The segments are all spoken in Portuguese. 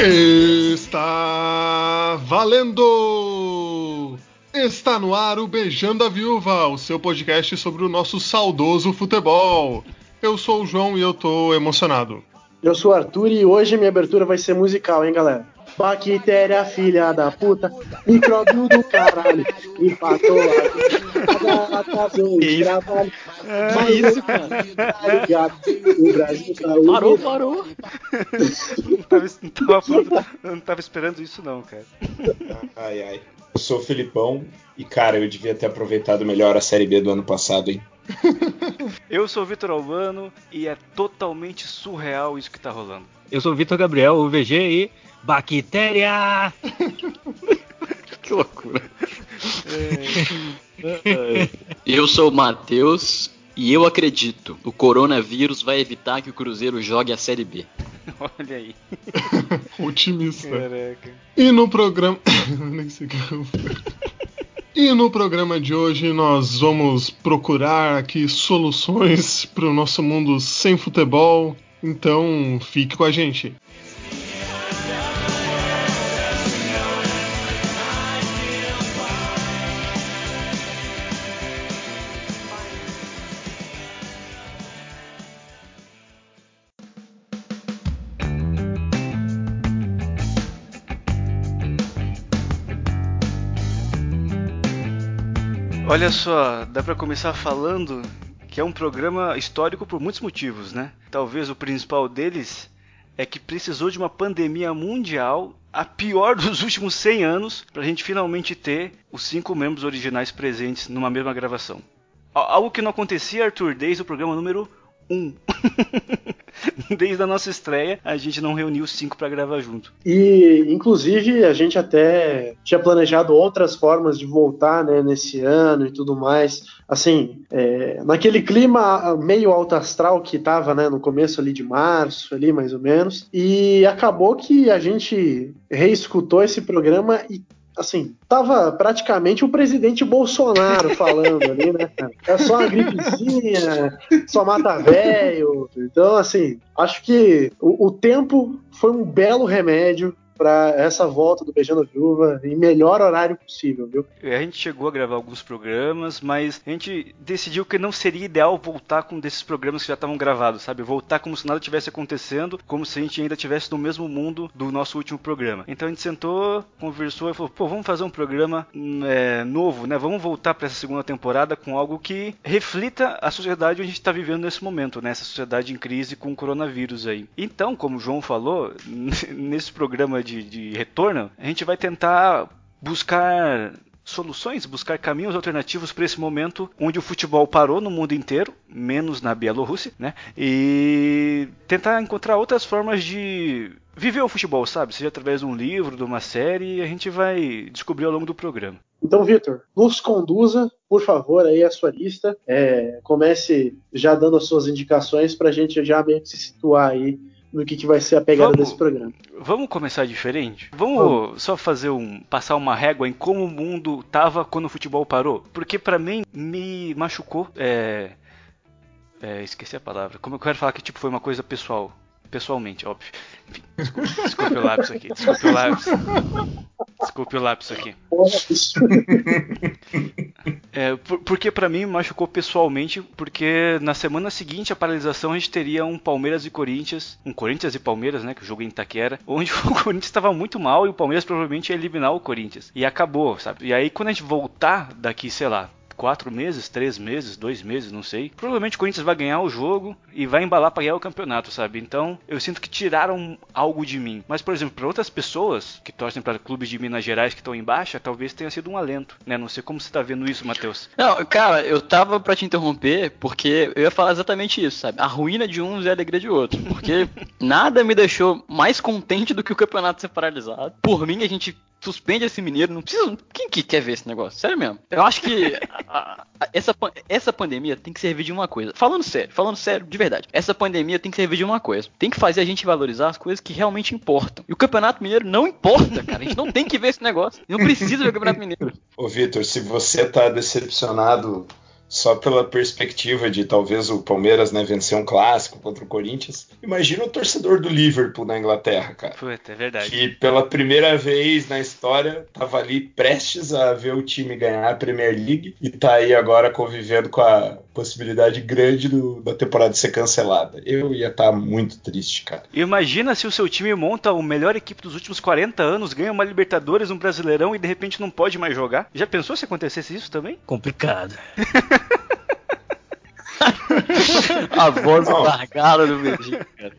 Está valendo! Está no ar o Beijando a Viúva, o seu podcast sobre o nosso saudoso futebol. Eu sou o João e eu tô emocionado. Eu sou o Arthur e hoje minha abertura vai ser musical, hein, galera? Bactéria, filha da puta, micróbio do caralho, empatou a atrasou o trabalho. É Mas isso, cara. Tá ligado? O Brasil tá Parou, parou. Não tava, não tava não tava esperando isso não, cara. Ai, ai. Eu sou o Filipão e, cara, eu devia ter aproveitado melhor a Série B do ano passado, hein? Eu sou o Vitor Albano e é totalmente surreal isso que tá rolando. Eu sou o Vitor Gabriel, o VG e. Bactéria! Que loucura. Eu sou o Matheus e eu acredito. O coronavírus vai evitar que o Cruzeiro jogue a Série B. Olha aí. Otimista. Caraca. E no programa. Nem sei. E no programa de hoje nós vamos procurar aqui soluções para o nosso mundo sem futebol. Então fique com a gente. Olha só, dá pra começar falando que é um programa histórico por muitos motivos, né? Talvez o principal deles é que precisou de uma pandemia mundial, a pior dos últimos 100 anos, pra gente finalmente ter os cinco membros originais presentes numa mesma gravação. Al- Algo que não acontecia, Arthur, desde o programa número 1. desde a nossa estreia, a gente não reuniu os cinco pra gravar junto. E, inclusive, a gente até tinha planejado outras formas de voltar né, nesse ano e tudo mais. Assim, é, naquele clima meio alto astral que tava né, no começo ali de março, ali mais ou menos. E acabou que a gente reescutou esse programa e. Assim, tava praticamente o presidente Bolsonaro falando ali, né? É só uma gripezinha, só mata velho. Então, assim, acho que o, o tempo foi um belo remédio para essa volta do Beijando Viúva em melhor horário possível, viu? A gente chegou a gravar alguns programas, mas a gente decidiu que não seria ideal voltar com desses programas que já estavam gravados, sabe? Voltar como se nada tivesse acontecendo, como se a gente ainda estivesse no mesmo mundo do nosso último programa. Então a gente sentou, conversou e falou: pô, vamos fazer um programa hum, é, novo, né? Vamos voltar para essa segunda temporada com algo que reflita a sociedade onde a gente está vivendo nesse momento, né? Sociedade em crise com o coronavírus aí. Então, como o João falou, nesse programa de, de retorno, a gente vai tentar buscar soluções, buscar caminhos alternativos para esse momento onde o futebol parou no mundo inteiro, menos na Bielorrússia, né? E tentar encontrar outras formas de viver o futebol, sabe? Seja através de um livro, de uma série, a gente vai descobrir ao longo do programa. Então, Vitor, nos conduza, por favor, aí a sua lista. É, comece já dando as suas indicações para a gente já meio que se situar aí no que, que vai ser a pegada Vamos. desse programa. Vamos começar diferente? Vamos só fazer um passar uma régua em como o mundo tava quando o futebol parou, porque pra mim me machucou. É, é, esqueci a palavra. Como eu quero falar que tipo foi uma coisa pessoal, pessoalmente, óbvio. Enfim, desculpe, desculpe o lápis aqui, desculpe o lápis. Desculpe o lápis aqui. É, por- porque pra mim machucou pessoalmente, porque na semana seguinte a paralisação a gente teria um Palmeiras e Corinthians, um Corinthians e Palmeiras, né, que o jogo em Itaquera, onde o Corinthians estava muito mal e o Palmeiras provavelmente ia eliminar o Corinthians. E acabou, sabe? E aí quando a gente voltar daqui, sei lá, quatro meses, três meses, dois meses, não sei. Provavelmente o Corinthians vai ganhar o jogo e vai embalar para ganhar o campeonato, sabe? Então eu sinto que tiraram algo de mim. Mas, por exemplo, para outras pessoas que torcem para clubes de Minas Gerais que estão em baixa, talvez tenha sido um alento, né? Não sei como você tá vendo isso, Matheus. Não, cara, eu tava pra te interromper porque eu ia falar exatamente isso, sabe? A ruína de uns é a alegria de outros. Porque nada me deixou mais contente do que o campeonato ser paralisado. Por mim, a gente suspende esse mineiro, não precisa. Quem que quer ver esse negócio? Sério mesmo. Eu acho que a- a- essa, essa pandemia tem que servir de uma coisa. Falando sério, falando sério, de verdade. Essa pandemia tem que servir de uma coisa. Tem que fazer a gente valorizar as coisas que realmente importam. E o Campeonato Mineiro não importa, cara. A gente não tem que ver esse negócio. Não precisa ver o Campeonato Mineiro. Ô, Vitor, se você tá decepcionado só pela perspectiva de talvez o Palmeiras né, vencer um clássico contra o Corinthians. Imagina o torcedor do Liverpool na Inglaterra, cara. Puta, é verdade. Que pela primeira vez na história tava ali prestes a ver o time ganhar a Premier League e tá aí agora convivendo com a possibilidade grande do- da temporada ser cancelada. Eu ia estar muito triste, cara. Imagina se o seu time monta a melhor equipe dos últimos 40 anos, ganha uma Libertadores, um Brasileirão e de repente não pode mais jogar. Já pensou se acontecesse isso também? Complicado. A voz Não. gargala do VG, cara.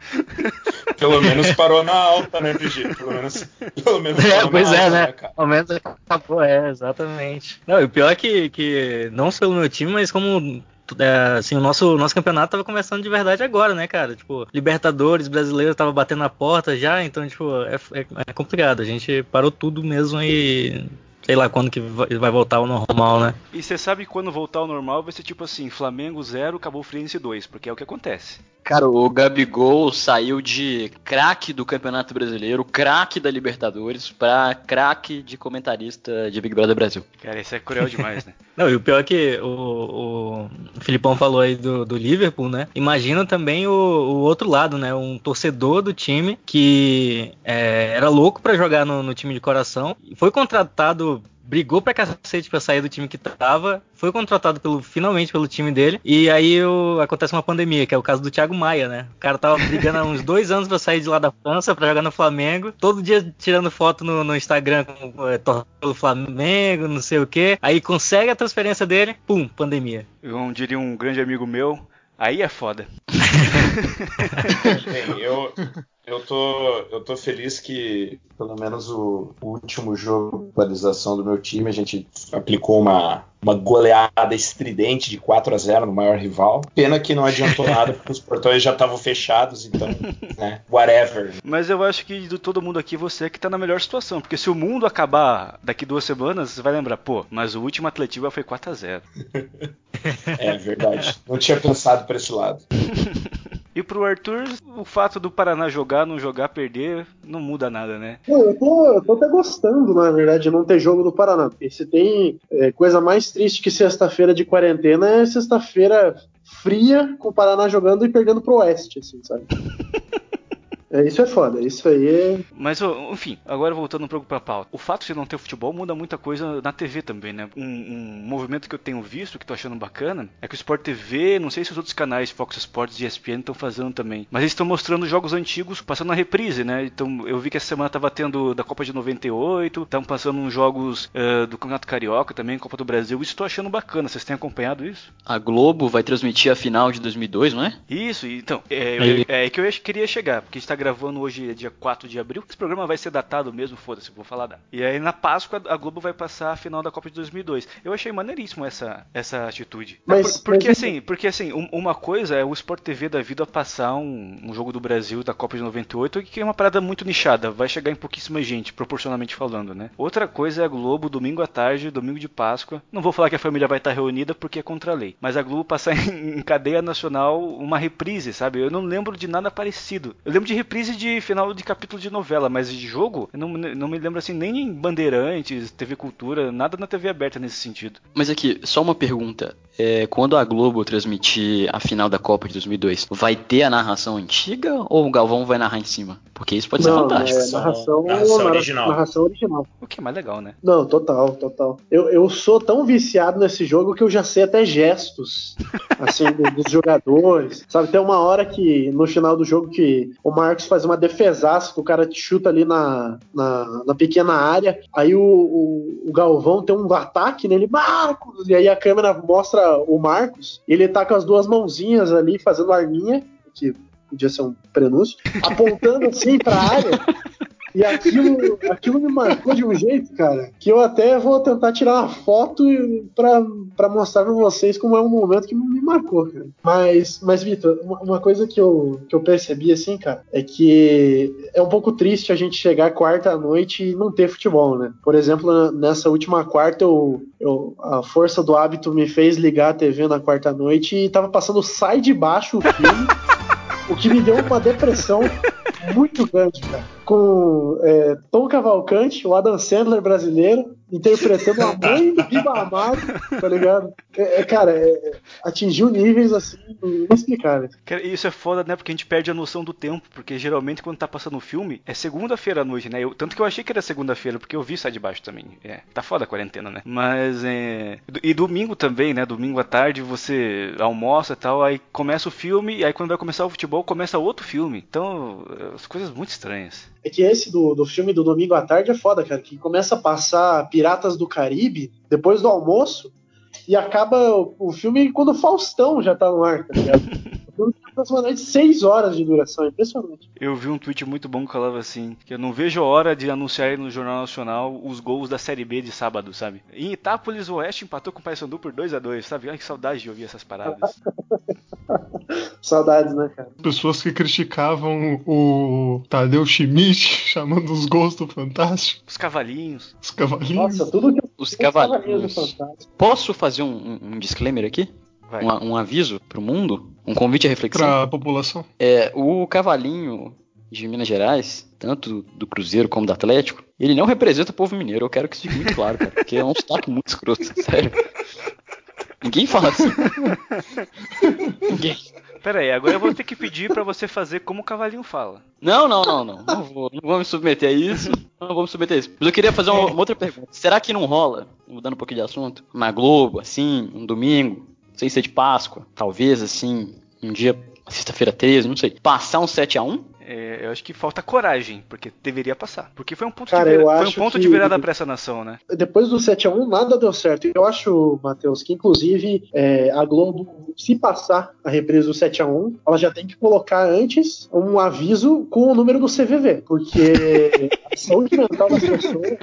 Pelo menos parou na alta, né, PG? Pelo menos, pelo menos É, pois na é, alta, né? Ao menos acabou, é, exatamente. Não, e o pior é que, que não só pelo meu time, mas como é, assim, o nosso, nosso campeonato tava começando de verdade agora, né, cara? Tipo, Libertadores, brasileiro tava batendo na porta já, então, tipo, é, é- é complicado. A gente parou tudo mesmo e sei lá quando que vai voltar ao normal, né? E você sabe quando voltar ao normal vai ser tipo assim, Flamengo 0, Cabo Friense 2, porque é o que acontece. Cara, o Gabigol saiu de craque do Campeonato Brasileiro, craque da Libertadores, pra craque de comentarista de Big Brother Brasil. Cara, isso é cruel demais, né? Não, e o pior é que o, o Filipão falou aí do, do Liverpool, né? Imagina também o, o outro lado, né? Um torcedor do time que é, era louco pra jogar no, no time de coração, foi contratado. Brigou pra cacete pra sair do time que tava, foi contratado pelo, finalmente pelo time dele, e aí o- acontece uma pandemia, que é o caso do Thiago Maia, né? O cara tava brigando há uns dois anos pra sair de lá da França, pra jogar no Flamengo, todo dia tirando foto no, no Instagram com, é, pelo Flamengo, não sei o que, aí consegue a transferência dele, pum, pandemia. Como diria um grande amigo meu, aí é foda. Bem, eu, eu, tô, eu tô feliz que, pelo menos, o, o último jogo de atualização do meu time, a gente aplicou uma, uma goleada estridente de 4 a 0 no maior rival. Pena que não adiantou nada, porque os portões já estavam fechados, então, né, whatever. Mas eu acho que de todo mundo aqui você é que tá na melhor situação, porque se o mundo acabar daqui duas semanas, você vai lembrar, pô, mas o último Atletiba foi 4 a 0 É verdade. Não tinha pensado por esse lado. E pro Arthur, o fato do Paraná jogar, não jogar, perder, não muda nada, né? Eu, tô, eu tô até gostando, na verdade, de não ter jogo do Paraná. Porque se tem é, coisa mais triste que sexta-feira de quarentena é sexta-feira fria com o Paraná jogando e perdendo pro Oeste, assim, sabe? É, isso é foda, isso aí é. Mas, enfim, agora voltando um pouco pra pauta. O fato de não ter futebol muda muita coisa na TV também, né? Um, um movimento que eu tenho visto, que tô achando bacana, é que o Sport TV, não sei se os outros canais, Fox Sports e ESPN, estão fazendo também. Mas eles estão mostrando jogos antigos passando na reprise, né? Então, eu vi que essa semana tava tendo da Copa de 98, estavam passando uns jogos eh, do Campeonato Carioca também, Copa do Brasil. Isso tô achando bacana. Vocês têm acompanhado isso? A Globo vai transmitir a final de 2002, não é? Isso, então, é, eu- Aí. é, que eu queria chegar, porque a gente tá gravando hoje, é dia 4 de abril. Esse programa vai ser datado mesmo, foda-se, vou falar da. E aí na Páscoa a Globo vai passar a final da Copa de 2002. Eu achei maneiríssimo essa, essa atitude. Mas- Por- porque mas- assim, porque assim, um- uma coisa é o Sport TV da vida passar um, um jogo do Brasil da Copa de 98, que é uma parada muito nichada, vai chegar em pouquíssima gente, proporcionalmente falando, né? Outra coisa é a Globo, domingo à tarde, domingo de Páscoa. Não vou falar que a família vai estar reunida porque é contra a lei, mas a Globo passar em, em cadeia nacional uma reprise, sabe? Eu não lembro de nada parecido. Eu lembro de reprise de final de capítulo de novela, mas de jogo, eu não, não me lembro assim nem em Bandeirantes, TV Cultura, nada na TV aberta nesse sentido. Mas aqui, só uma pergunta. É, quando a Globo transmitir a final da Copa de 2002, vai ter a narração antiga ou o Galvão vai narrar em cima? Porque isso pode ser Não, fantástico. é narração, narração narra- original. narração original. O que é mais legal, né? Não, total, total. Eu, eu sou tão viciado nesse jogo que eu já sei até gestos, assim, do- dos jogadores. Sabe, tem uma hora que, no final do jogo, que o Marcos faz uma defesaça, que o cara te chuta ali na, na, na pequena área, aí o, o, o Galvão tem um ataque nele, Marcos! E aí a câmera mostra o Marcos, ele tá com as duas mãozinhas ali, fazendo arminha, que podia ser um prenúncio, apontando assim pra área. E aquilo, aquilo me marcou de um jeito, cara, que eu até vou tentar tirar uma foto pra, pra mostrar pra vocês como é um momento que me marcou, cara. Mas, mas Vitor, uma, uma coisa que eu, que eu percebi, assim, cara, é que é um pouco triste a gente chegar quarta à noite e não ter futebol, né? Por exemplo, nessa última quarta, eu, eu, a força do hábito me fez ligar a TV na quarta à noite e tava passando Sai de Baixo o filme, o que me deu uma depressão muito grande, cara. Com é, Tom Cavalcante, o Adam Sandler brasileiro, interpretando a mãe do Ribamar, tá ligado? É, é, cara, é, atingiu níveis assim inexplicáveis. Isso é foda, né? Porque a gente perde a noção do tempo, porque geralmente quando tá passando o filme é segunda-feira à noite, né? Eu, tanto que eu achei que era segunda-feira, porque eu vi Sai de Baixo também. É, tá foda a quarentena, né? Mas é. E domingo também, né? Domingo à tarde você almoça e tal, aí começa o filme, e aí quando vai começar o futebol, começa outro filme. Então, as coisas muito estranhas. É que esse do, do filme do domingo à tarde é foda, cara. Que começa a passar Piratas do Caribe depois do almoço e acaba o, o filme quando o Faustão já tá no ar, tá ligado? aproximadamente 6 horas de duração, impressionante. Eu vi um tweet muito bom que falava assim: que eu não vejo a hora de anunciar no Jornal Nacional os gols da Série B de sábado, sabe? Em Itápolis, o Oeste empatou com o Paysandu por 2 a 2 sabe? Ai, que saudade de ouvir essas paradas. Saudades, né, cara? Pessoas que criticavam o Tadeu Schmidt chamando os gols do Fantástico. Os cavalinhos. Os cavalinhos. Nossa, tudo que Os cavalinhos. Posso fazer um, um disclaimer aqui? Um, um, aviso pro mundo? Um convite à reflexão? Pra população? É, o cavalinho de Minas Gerais, tanto do Cruzeiro como do Atlético, ele não representa o povo mineiro. Eu quero que isso fique muito claro, cara, porque é um sotaque muito escroto, sério. Ninguém fala assim. Ninguém. Pera aí, agora eu vou ter que pedir para você fazer como o cavalinho fala. Não, não, não, não. Não vou, não vou me submeter a isso. Não vou me submeter a isso. Mas eu queria fazer uma, uma outra pergunta. Será que não rola, mudando um pouquinho de assunto, na Globo, assim, um domingo, sem ser de Páscoa, talvez, assim, um dia, sexta-feira 13, não sei, passar um 7 a 1 é, eu acho que falta coragem, porque deveria passar. Porque foi um ponto, Cara, de, vir... foi um ponto que... de virada para essa nação, né? Depois do 7x1, nada deu certo. Eu acho, Matheus, que inclusive é, a Globo, se passar a reprise do 7x1, ela já tem que colocar antes um aviso com o número do CVV, porque a saúde mental das pessoas.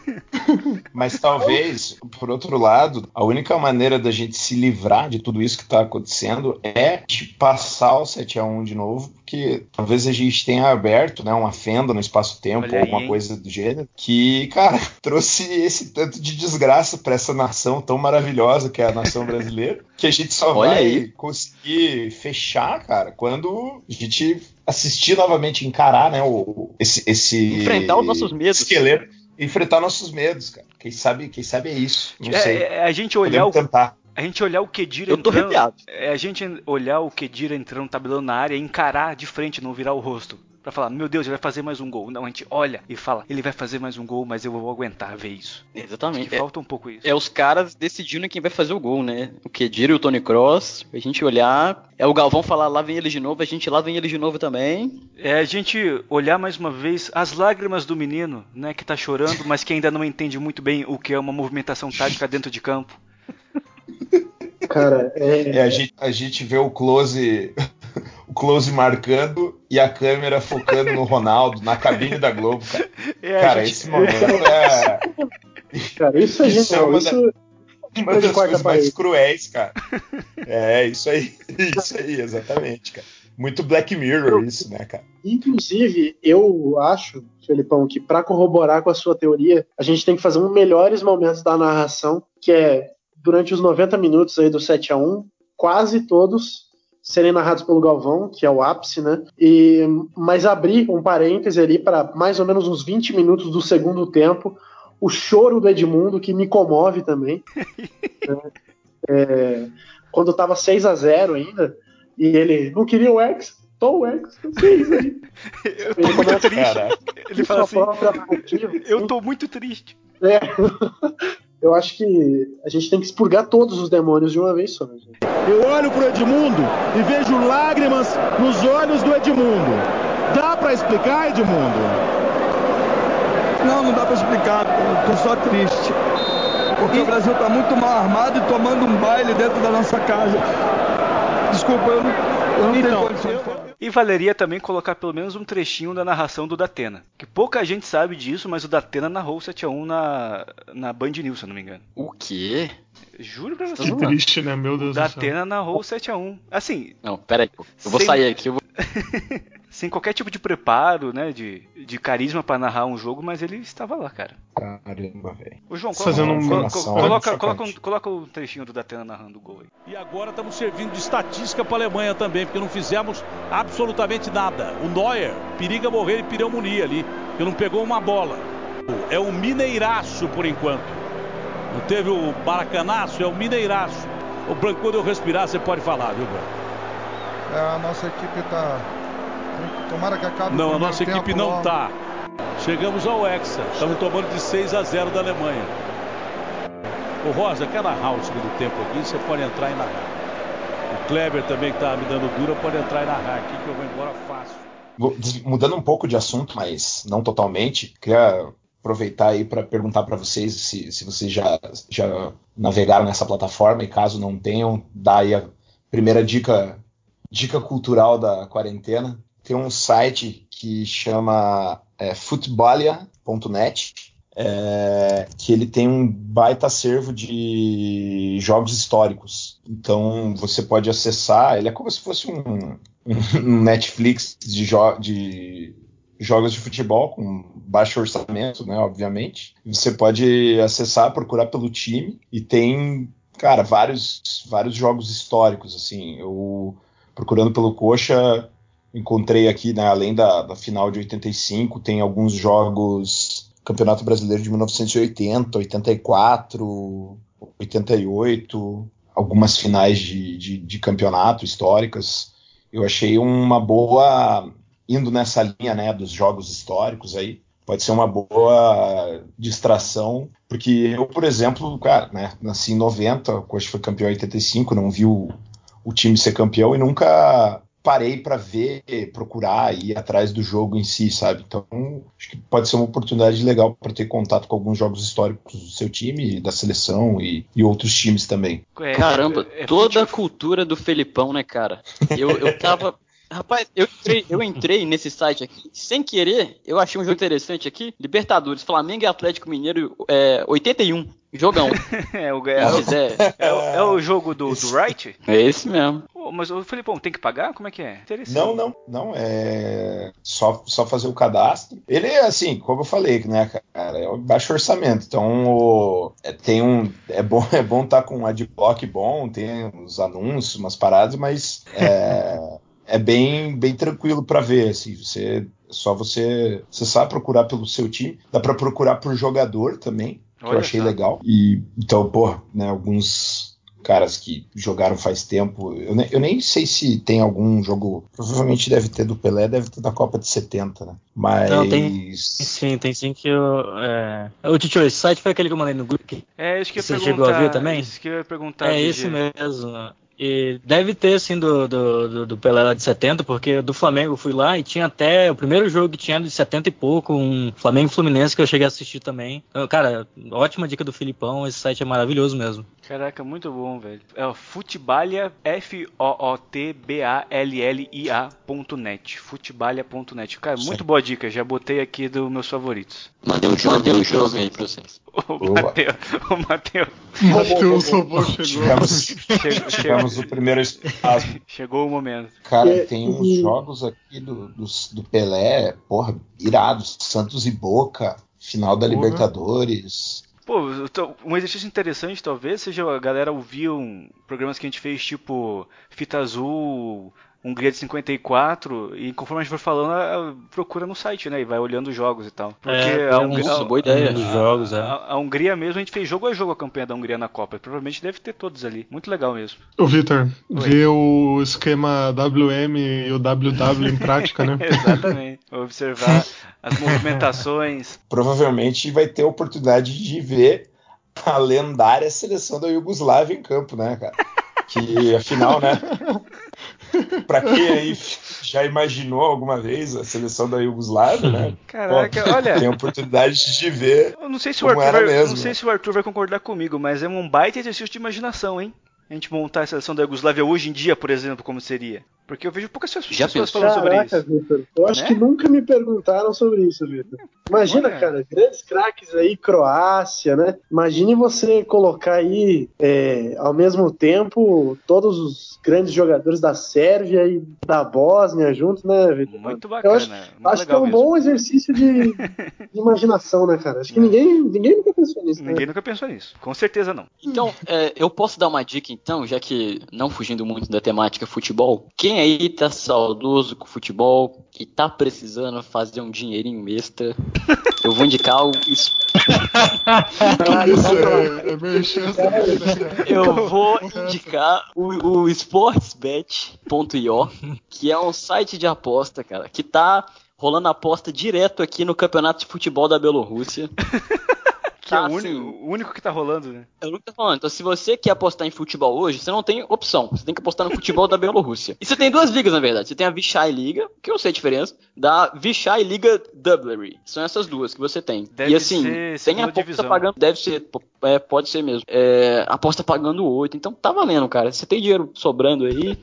Mas talvez, por outro lado, a única maneira da gente se livrar de tudo isso que está acontecendo é de passar o 7x1 de novo, porque talvez a gente tenha aberto né, uma fenda no espaço-tempo ou alguma coisa do gênero que, cara, trouxe esse tanto de desgraça para essa nação tão maravilhosa que é a nação brasileira, que a gente só Olha vai aí. conseguir fechar, cara, quando a gente assistir novamente, encarar, né, o, esse, esse enfrentar os nossos medos, esqueleto, enfrentar nossos medos, cara. Quem sabe, quem sabe é isso. Não é, sei. É a gente olhar Podemos o tentar a gente olhar o Kedira Eu tô entrando, arrepiado. É a gente olhar o Kedira entrando tabelando na área e encarar de frente, não virar o rosto. Pra falar, meu Deus, ele vai fazer mais um gol. Não, a gente olha e fala, ele vai fazer mais um gol, mas eu vou aguentar ver isso. Exatamente. É, falta um pouco isso. É os caras decidindo quem vai fazer o gol, né? O Kedira e o Tony Cross. A gente olhar. É o Galvão falar, lá vem ele de novo, a gente lá vem ele de novo também. É a gente olhar mais uma vez as lágrimas do menino, né? Que tá chorando, mas que ainda não entende muito bem o que é uma movimentação tática dentro de campo. Cara, é... é a, gente, a gente vê o close o close marcando e a câmera focando no Ronaldo, na cabine da Globo, cara. É, cara, gente... esse momento é. Cara, isso é isso genial. É uma, isso... uma das coisas mais cruéis, cara. É, isso aí. Isso aí, exatamente, cara. Muito Black Mirror isso, né, cara? Inclusive, eu acho, Felipão, que para corroborar com a sua teoria, a gente tem que fazer um melhores momentos da narração, que é durante os 90 minutos aí do 7 a 1 quase todos serem narrados pelo Galvão, que é o ápice, né? E, mas abrir um parêntese ali para mais ou menos uns 20 minutos do segundo tempo, o choro do Edmundo, que me comove também. né? é, quando estava 6 a 0 ainda, e ele não queria o X, tô o X, eu sei isso aí. eu tô ele muito triste. Ele fala assim, eu tô muito triste. É. eu acho que a gente tem que expurgar todos os demônios de uma vez só. Gente. Eu olho pro Edmundo e vejo lágrimas nos olhos do Edmundo. Dá para explicar, Edmundo? Não, não dá para explicar. Tô só triste. Porque e... o Brasil tá muito mal armado e tomando um baile dentro da nossa casa. Desculpa, eu não, eu não então, tenho condições. E valeria também colocar pelo menos um trechinho da narração do Datena. Que pouca gente sabe disso, mas o Datena narrou o 7x1 na, na Band News, se eu não me engano. O quê? Juro pra você. Que triste, né? Meu Deus o do céu. Datena narrou o 7x1. Assim. Não, pera aí. Eu vou sem... sair aqui. Eu vou... sem qualquer tipo de preparo, né? De, de carisma para narrar um jogo, mas ele estava lá, cara. Caramba, velho. O João, coloca, Fazendo um coloca, coloca, coloca, um, coloca um trechinho do Datena narrando o gol aí. E agora estamos servindo de estatística para a Alemanha também, porque não fizemos absolutamente nada. O Neuer periga morrer de pneumonia ali, porque não pegou uma bola. É um mineiraço por enquanto. Não teve o baracanaço, é o mineiraço. O Branco, quando eu respirar, você pode falar, viu, Branco? É, a nossa equipe tá. Tomara que acabe o Não, a nossa equipe não logo. tá. Chegamos ao Hexa. Estamos tomando de 6 a 0 da Alemanha. Ô Rosa, quer narrar o segundo tempo aqui? Você pode entrar e narrar. O Kleber também que tá me dando dura, pode entrar e narrar aqui que eu vou embora fácil. Mudando um pouco de assunto, mas não totalmente, queria aproveitar aí para perguntar para vocês se, se vocês já, já navegaram nessa plataforma e caso não tenham, dá aí a primeira dica, dica cultural da quarentena. Tem um site que chama é, footballia.net, é, que ele tem um baita acervo de jogos históricos. Então você pode acessar, ele é como se fosse um, um Netflix de, jo de jogos de futebol com baixo orçamento, né, obviamente. Você pode acessar, procurar pelo time e tem, cara, vários vários jogos históricos assim. Eu procurando pelo Coxa encontrei aqui, né, além da, da final de 85, tem alguns jogos Campeonato Brasileiro de 1980, 84, 88, algumas finais de, de, de campeonato históricas. Eu achei uma boa indo nessa linha, né, dos jogos históricos aí. Pode ser uma boa distração, porque eu, por exemplo, cara, né, nasci em 90, o Coxa foi campeão em 85, não vi o, o time ser campeão e nunca parei para ver, procurar e ir atrás do jogo em si, sabe? Então, acho que pode ser uma oportunidade legal para ter contato com alguns jogos históricos do seu time, da seleção e, e outros times também. É, Caramba, é- é toda a cultura do Felipão, né, cara? Eu, eu tava. Rapaz, eu entrei, eu entrei nesse site aqui, sem querer, eu achei um jogo interessante aqui. Libertadores, Flamengo e Atlético Mineiro, é, 81. Jogão. é, o, é, é o- é o jogo do, do Wright? É esse mesmo. Pô, mas o Felipão, tem que pagar? Como é que é? Interessante. Não, não, não. É só, só fazer o cadastro. Ele é assim, como eu falei, né, cara? É um baixo orçamento. Então, o- é, tem um. É bom é bom estar com um adblock bom, tem uns anúncios, umas paradas, mas é, é bem, bem tranquilo para ver. Assim, você, é só você, você sabe procurar pelo seu time. Dá para procurar por jogador também, que eu Olha achei só. legal. E então, pô, né, alguns caras que jogaram faz tempo. Eu, ne- eu nem sei se tem algum jogo. Provavelmente deve ter do Pelé, deve ter da Copa de 70, né? Mas. Não, tem- Sim, tem sim que eu. É... O Titio, esse site foi aquele que eu mandei no grupo. que- É, isso que eu ia Você perguntar. chegou a ver também? Isso que eu ia perguntar. É esse mesmo. E deve ter, assim, do, do, do, Pelé lá de 70, porque do Flamengo eu fui lá e tinha até o primeiro jogo que tinha de 70 e pouco, um Flamengo Fluminense que eu cheguei a assistir também. Então, cara, ótima dica do Filipão, esse site é maravilhoso mesmo. Caraca, muito bom, velho. É o Futebalia, F-O-O-T-B-A-L-L-I-A.net. Futebalia.net. Cara, muito boa dica, já botei aqui dos meus favoritos. Mandei um jogo, um aí pra vocês. O. Matheus, o Matheus Matheus Robô chegou. Tivemos, tivemos o primeiro espasmo. chegou o momento. Cara, É, tem uns e- jogos aqui do, do, do Pelé, porra, irados. Santos e Boca, final da Porra. Libertadores. Pô, um exercício interessante talvez seja a galera ouvir um, programas que a gente fez tipo Fita Azul, Hungria de 54, e conforme a gente for falando, a- a- procura no site, né? E vai olhando os jogos e tal. Porque É, a, tem Hungria- uns- Isso, boa ideia. Dos jogos, é. a, a Hungria mesmo, a gente fez jogo a jogo a campanha da Hungria na Copa. Provavelmente deve ter todos ali. Muito legal mesmo. Ô, Vitor, vê o esquema WM e o WW em prática, né? Exatamente. Observar as movimentações. Provavelmente vai ter a oportunidade de ver a lendária seleção da Iugoslávia em campo, né, cara? Que afinal, né? Pra quem aí já imaginou alguma vez a seleção da Iugoslávia, né? Caraca, Pô, olha. Tem a oportunidade de ver Eu não sei se o Arthur, vai, mesmo, não sei né? se o Arthur vai concordar comigo, mas é um baita exercício de imaginação, hein? A gente montar a seleção da Iugoslávia hoje em dia, por exemplo, como seria. Porque eu vejo poucas pessoas Já pessoas pensou? falando sobre Caraca, isso. Vitor. Eu acho Né? que nunca me perguntaram sobre isso, Vitor. Imagina, Olha. cara, grandes craques aí, Croácia, né? Imagine você colocar aí, é, ao mesmo tempo, todos os grandes jogadores da Sérvia e da Bósnia juntos, né, Vitor? Muito Eu bacana. acho, muito acho que é um mesmo. bom exercício de, de imaginação, né, cara? Acho que ninguém, ninguém nunca pensou nisso, né? Ninguém nunca pensou nisso. Com certeza não. Então, é, eu posso dar uma dica então, já que não fugindo muito da temática futebol. Quem quem aí tá saudoso com o futebol e tá precisando fazer um dinheirinho extra, eu vou indicar o eu vou indicar o, o sportsbet.io, que é um site de aposta, cara, que tá rolando aposta direto aqui no Campeonato de Futebol da Bielorrússia. Que é Tá, o único, assim, o único que tá rolando, né? É o que eu tô falando. Então, se você quer apostar em futebol hoje, você não tem opção. Você tem que apostar no futebol da Bielorrússia. E você tem duas ligas, na verdade. Você tem a Vichai Liga, que eu não sei a diferença, da Vichai Liga Dublery. São essas duas que você tem. Deve e assim, ser tem segunda aposta divisão. pagando. Deve ser, é, pode ser mesmo. É, aposta pagando 8. Então tá valendo, cara. Você tem dinheiro sobrando aí.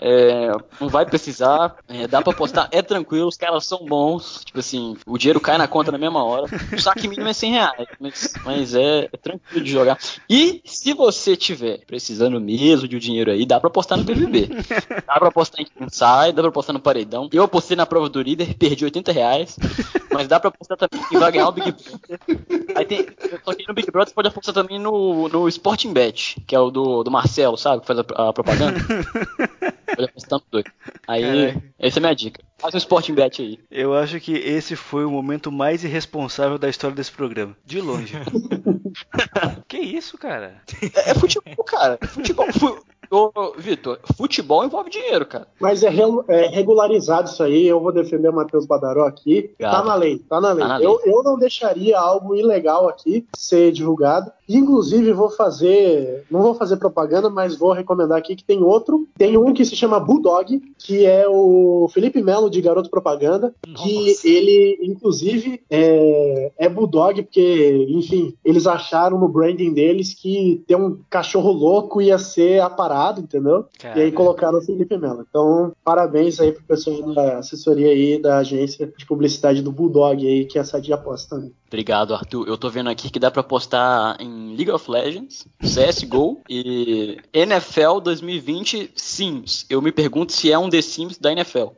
é, não vai precisar. é, dá pra apostar. É tranquilo, os caras são bons. Tipo assim, o dinheiro cai na conta na mesma hora. O saque mínimo é 100 reais. Mas, mas é, é tranquilo de jogar. E se você tiver precisando mesmo de um dinheiro aí, dá pra apostar no PVB. Dá pra apostar em quem sai, dá pra apostar no paredão. Eu apostei na prova do líder, perdi 80 reais. Mas dá pra apostar também quem vai ganhar o Big Brother. Aí tem. Só que no Big Brother você pode apostar também no, no Sporting Bet, que é o do, do Marcelo, sabe? Que faz a, a propaganda. Aí, Caralho. essa é minha dica. Faz um Sporting Bet aí. Eu acho que esse foi o momento mais irresponsável da história desse programa. De longe. que isso, cara? É, é futebol, cara. É futebol. Vitor, futebol envolve dinheiro, cara. Mas é, re- é regularizado isso aí, eu vou defender o Matheus Badaró aqui. Tá na lei, tá na lei. Tá na lei. Eu, eu não deixaria algo ilegal aqui ser divulgado. Inclusive, vou fazer. Não vou fazer propaganda, mas vou recomendar aqui que tem outro. Tem um que se chama Bulldog, que é o Felipe Melo de Garoto Propaganda. Que Nossa. ele, inclusive, é, é Bulldog, porque, enfim, eles acharam no branding deles que ter um cachorro louco ia ser a parada, entendeu? E aí Cara, colocaram o Felipe Melo. Então, parabéns aí pro pessoal da assessoria aí da agência de publicidade do Bulldog aí, que é essa de aposta também. Obrigado, Arthur. Eu tô vendo aqui que dá pra apostar em League of Legends, CSGO e NFL 2020 Sims. Eu me pergunto se é um The Sims da NFL.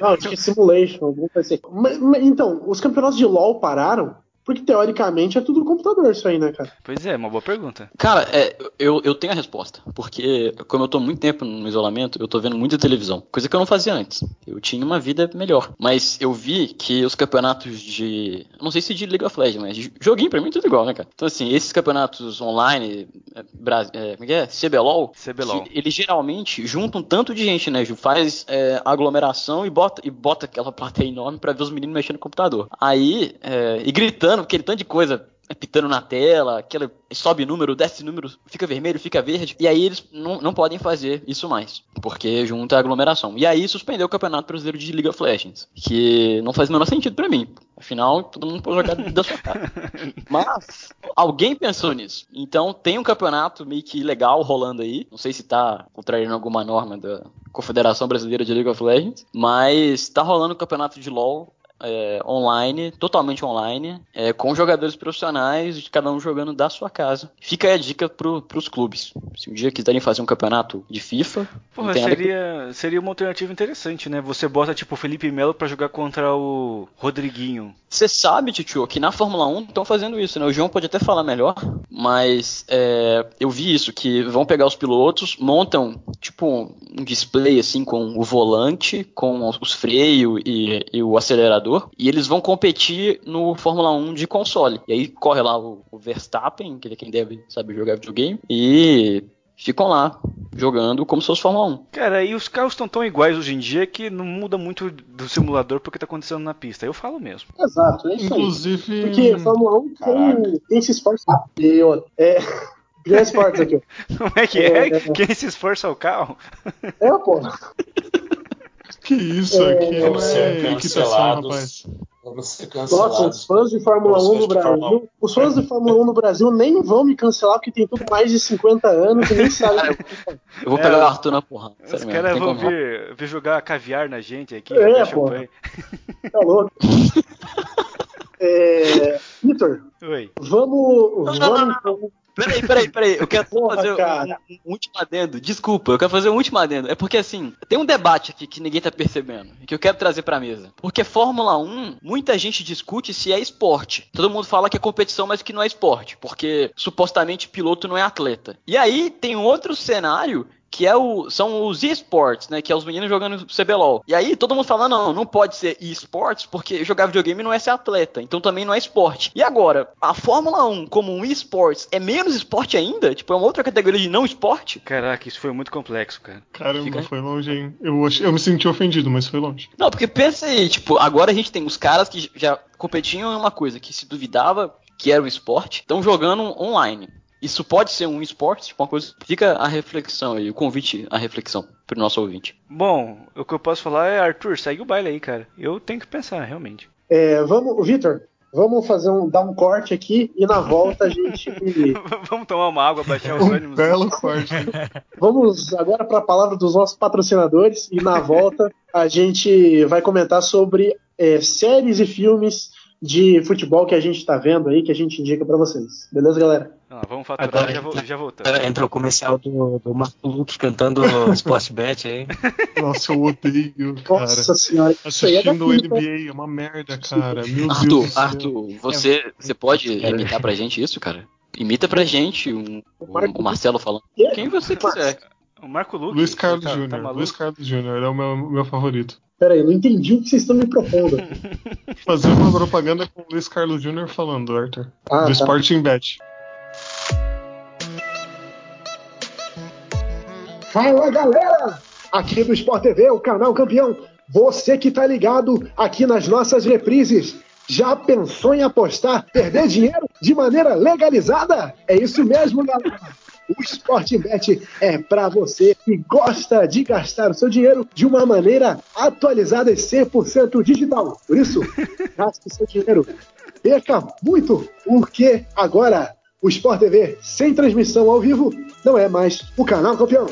Não, acho que Simulation, alguma coisa assim. Mas- mas, então, os campeonatos de LoL pararam porque, teoricamente, é tudo computador isso aí, né, cara? Pois é, uma boa pergunta. Cara, é, eu, eu tenho a resposta. Porque, como eu tô muito tempo no isolamento, eu tô vendo muita televisão. Coisa que eu não fazia antes. Eu tinha uma vida melhor. Mas eu vi que os campeonatos de. Não sei se de League of Legends, mas de joguinho pra mim é tudo igual, né, cara? Então, assim, esses campeonatos online, é, é, como é que é? CBLOL, CBLOL. que eles geralmente juntam tanto de gente, né, Ju? Faz é, aglomeração e bota, e bota aquela plateia enorme pra ver os meninos mexendo no computador. Aí, é, e gritando, aquele tanto de coisa pitando na tela, aquela sobe número, desce número, fica vermelho, fica verde. E aí eles não, não podem fazer isso mais, porque junta a aglomeração. E aí suspendeu o Campeonato Brasileiro de League of Legends, que não faz o menor sentido pra mim. Afinal, todo mundo pode jogar da sua casa. Mas alguém pensou nisso. Então tem um campeonato meio que legal rolando aí. Não sei se tá contrariando alguma norma da Confederação Brasileira de League of Legends, mas tá rolando um campeonato de LoL é, online, totalmente online, é, com jogadores profissionais, cada um jogando da sua casa. Fica aí a dica pro, pros clubes. Se um dia quiserem fazer um campeonato de FIFA, Porra, nada que- seria, seria uma alternativa interessante, né? Você bota tipo o Felipe Melo pra jogar contra o Rodriguinho. Você sabe, Titio, que na Fórmula 1 estão fazendo isso, né? O João pode até falar melhor, mas é, eu vi isso, que vão pegar os pilotos, montam tipo um display assim com o volante, com os freios e, e o acelerador, e eles vão competir no Fórmula 1 de console. E aí corre lá o, o Verstappen, que é quem deve saber jogar videogame, e ficam lá jogando como se fosse Fórmula 1. Cara, e os carros estão tão iguais hoje em dia que não muda muito do simulador porque tá acontecendo na pista. Eu falo mesmo. Exato, é isso aí. Inclusive. Porque a Fórmula 1 tem, tem se esforçar. E outra, é. Já esportes aqui. Como é que é? É. Quem se esforça é o carro? É, pô. Que isso aqui ser é equitação, cancelados. rapaz. Nossa, os fãs de Fórmula Os 1 fãs no de Fórmula Brasil. Os fãs de Fórmula 1 no Brasil nem vão me cancelar porque tem tudo mais de 50 anos e nem sabem. Eu vou É, pegar o Arthur na porra. Os caras vão vir, vir jogar caviar na gente aqui, É, pô. champanhe. Tá louco. É, Vitor, vamos. vamos. Peraí, peraí, peraí. Eu quero Porra, fazer um, um- um último adendo. Desculpa, eu quero fazer um último adendo. É porque assim, tem um debate aqui que ninguém tá percebendo e que eu quero trazer pra mesa. Porque Fórmula 1, muita gente discute se é esporte. Todo mundo fala que é competição, mas que não é esporte. Porque supostamente piloto não é atleta. E aí tem um outro cenário que é o, são os esports, né? Que é os meninos jogando CBLOL. E aí todo mundo fala, não, não pode ser esports, porque jogar videogame não é ser atleta, então também não é esporte. E agora, a Fórmula 1 como um esports é menos esporte ainda? Tipo, é uma outra categoria de não esporte? Caraca, isso foi muito complexo, cara. Caramba, Fica- foi longe, hein? Eu, eu me senti ofendido, mas foi longe. Não, porque pensa aí, tipo, agora a gente tem os caras que já competiam em uma coisa que se duvidava que era um esporte, estão jogando online. Isso pode ser um esporte, tipo uma coisa. Fica a reflexão aí, o convite à reflexão pro nosso ouvinte. Bom, o que eu posso falar é, Arthur, segue o baile aí, cara. Eu tenho que pensar, realmente. É, vamos, Vitor, vamos fazer um, dar um corte aqui e na volta a gente. Vamos tomar uma água, baixar os Um ânimos. belo corte. Vamos agora para a palavra dos nossos patrocinadores e na volta a gente vai comentar sobre é, séries e filmes de futebol que a gente está vendo aí, que a gente indica para vocês. Beleza, galera? Ah, vamos faturar Agora e já, vo- já voltamos. Agora Entra o comercial do, do Marco Luque cantando Sportbet aí. Nossa, eu odeio, cara. Nossa senhora, isso aí é Assistindo o daquilo, né? NBA é uma merda, cara. Meu Deus Arthur, céu. Arthur, você, você pode imitar pra gente isso, cara? Imita pra gente um- o, o Marcelo falando. Quem você quiser. O Marco Luque. Luiz Carlos tá, tá Júnior. maluco? Luiz Carlos Júnior é o meu, meu favorito. Pera aí, não entendi o que vocês estão me propondo. Fazer uma propaganda com o Luiz Carlos Júnior falando, Arthur. Ah, do tá. Sporting Bet. Fala galera! Aqui do Sport TV, o canal campeão. Você que tá ligado aqui nas nossas reprises. Já pensou em apostar, perder dinheiro de maneira legalizada? É isso mesmo, galera. O Sporting Bet é para você que gosta de gastar o seu dinheiro de uma maneira atualizada e 100% digital. Por isso, gaste o seu dinheiro. Perca muito, porque agora o Sport TV sem transmissão ao vivo não é mais o canal campeão.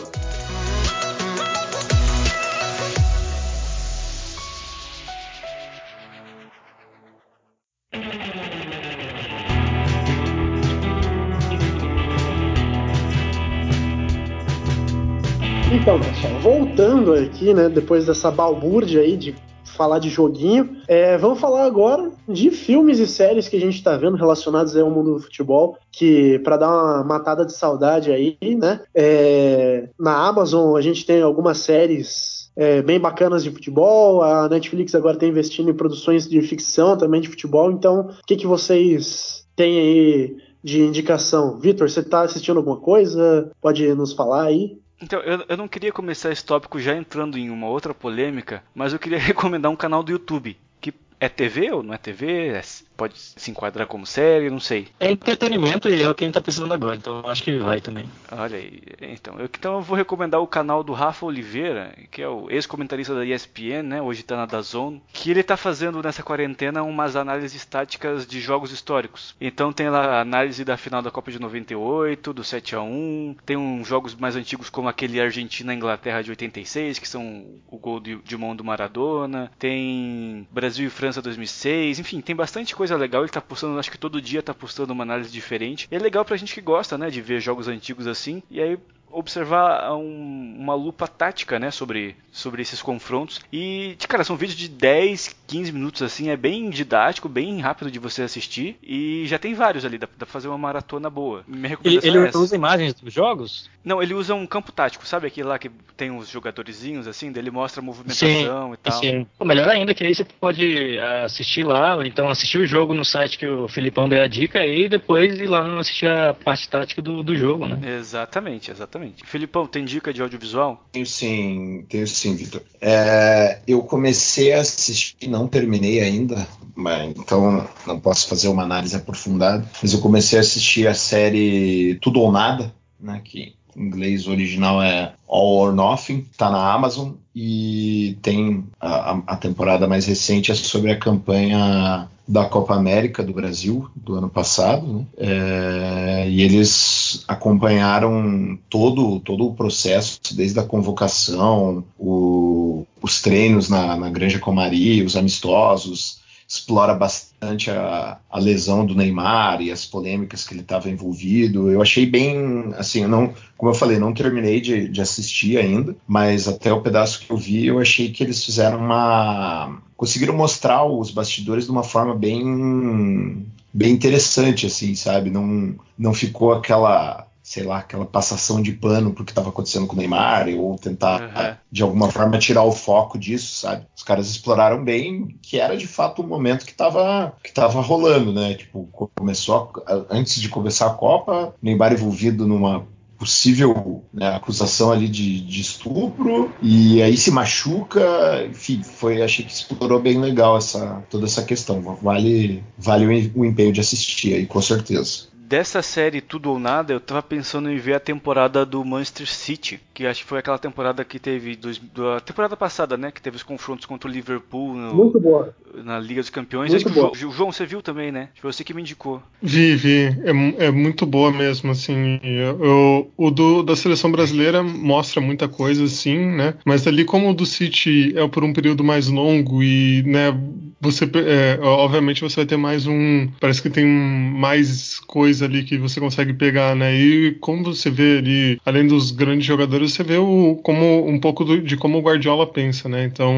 Então, voltando aqui, né, depois dessa balbúrdia aí de falar de joguinho, é, vamos falar agora de filmes e séries que a gente tá vendo relacionados ao mundo do futebol, que para dar uma matada de saudade aí, né, é, na Amazon a gente tem algumas séries é, bem bacanas de futebol, a Netflix agora tá investindo em produções de ficção também de futebol, então o que, que vocês têm aí de indicação? Vitor, você tá assistindo alguma coisa? Pode nos falar aí? Então, eu, eu não queria começar esse tópico já entrando em uma outra polêmica, mas eu queria recomendar um canal do YouTube. Que é TV ou não é TV? É- pode se enquadrar como série, não sei. É entretenimento e é o que a gente tá precisando agora, então acho que vai também. Olha aí. Então eu, então eu vou recomendar o canal do Rafa Oliveira, que é o ex-comentarista da ESPN, né? Hoje tá na DAZN, que ele tá fazendo nessa quarentena umas análises táticas de jogos históricos. Então tem lá a análise da final da Copa de 98, do 7 a 1 tem uns jogos mais antigos como aquele Argentina-Inglaterra de 86, que são o gol de, de mão do Maradona, tem Brasil e França 2006, enfim, tem bastante coisa legal. Ele tá postando, acho que todo dia tá postando uma análise diferente. E é legal pra gente que gosta, né, de ver jogos antigos assim. E aí observar um- uma lupa tática, né, sobre, sobre esses confrontos. E, cara, são vídeos de 10, 15 minutos assim, é bem didático, bem rápido de você assistir. E já tem vários ali, dá, pra fazer uma maratona boa. Minha Ele, recomendação ele é usa imagens dos jogos? Não, ele usa um campo tático, sabe aquele lá que tem os jogadorzinhos assim, daí ele mostra a movimentação e tal. Sim. Pô, melhor ainda que aí você pode ah, assistir lá, ou então assistir o jogo no site que o Filipão deu a dica e depois ir lá assistir a parte tática do, do jogo, né? Exatamente, exatamente. Filipão, tem dica de audiovisual? Tenho sim, tenho sim, Vitor. É, eu comecei a assistir, não terminei ainda, mas, então não posso fazer uma análise aprofundada, mas eu comecei a assistir a série Tudo ou Nada, né, que em inglês original é All or Nothing, tá na Amazon e tem a- a temporada mais recente é sobre a campanha da Copa América do Brasil do ano passado, né? É, e eles acompanharam todo, todo o processo, desde a convocação, o- os treinos na, na Granja Comari, os amistosos, explora bastante a, a lesão do Neymar e as polêmicas que ele estava envolvido. Eu achei bem, assim, não, como eu falei, não terminei de, de assistir ainda, mas até o pedaço que eu vi, eu achei que eles fizeram uma, conseguiram mostrar os bastidores de uma forma bem, bem interessante, assim, sabe? Não, não ficou aquela sei lá, aquela passação de pano pro que estava acontecendo com o Neymar, ou tentar, Uhum. de alguma forma, tirar o foco disso, sabe? Os caras exploraram bem que era de fato o momento que estava que tava rolando, né? Tipo, começou a- antes de começar a Copa, Neymar envolvido numa possível né, acusação ali de, de estupro e aí se machuca, enfim, foi achei que explorou bem legal essa toda essa questão. Vale vale o empenho de assistir aí, com certeza. Dessa série Tudo ou Nada, eu tava pensando em ver a temporada do Manchester City, que acho que foi aquela temporada que teve. Dois, da temporada passada, né? Que teve os confrontos contra o Liverpool no- Muito boa. na Liga dos Campeões. Muito acho que o boa. Jo- o João, você viu também, né? Foi você que me indicou. Vi, vi. É, é muito boa mesmo, assim. Eu, eu- o do, da seleção brasileira mostra muita coisa, assim, né? Mas ali, como o do City é por um período mais longo e, né, você, é, obviamente você vai ter mais um. Parece que tem mais coisa ali que você consegue pegar, né? E como você vê ali, além dos grandes jogadores, você vê o, como, um pouco do- de como o Guardiola pensa, né? Então,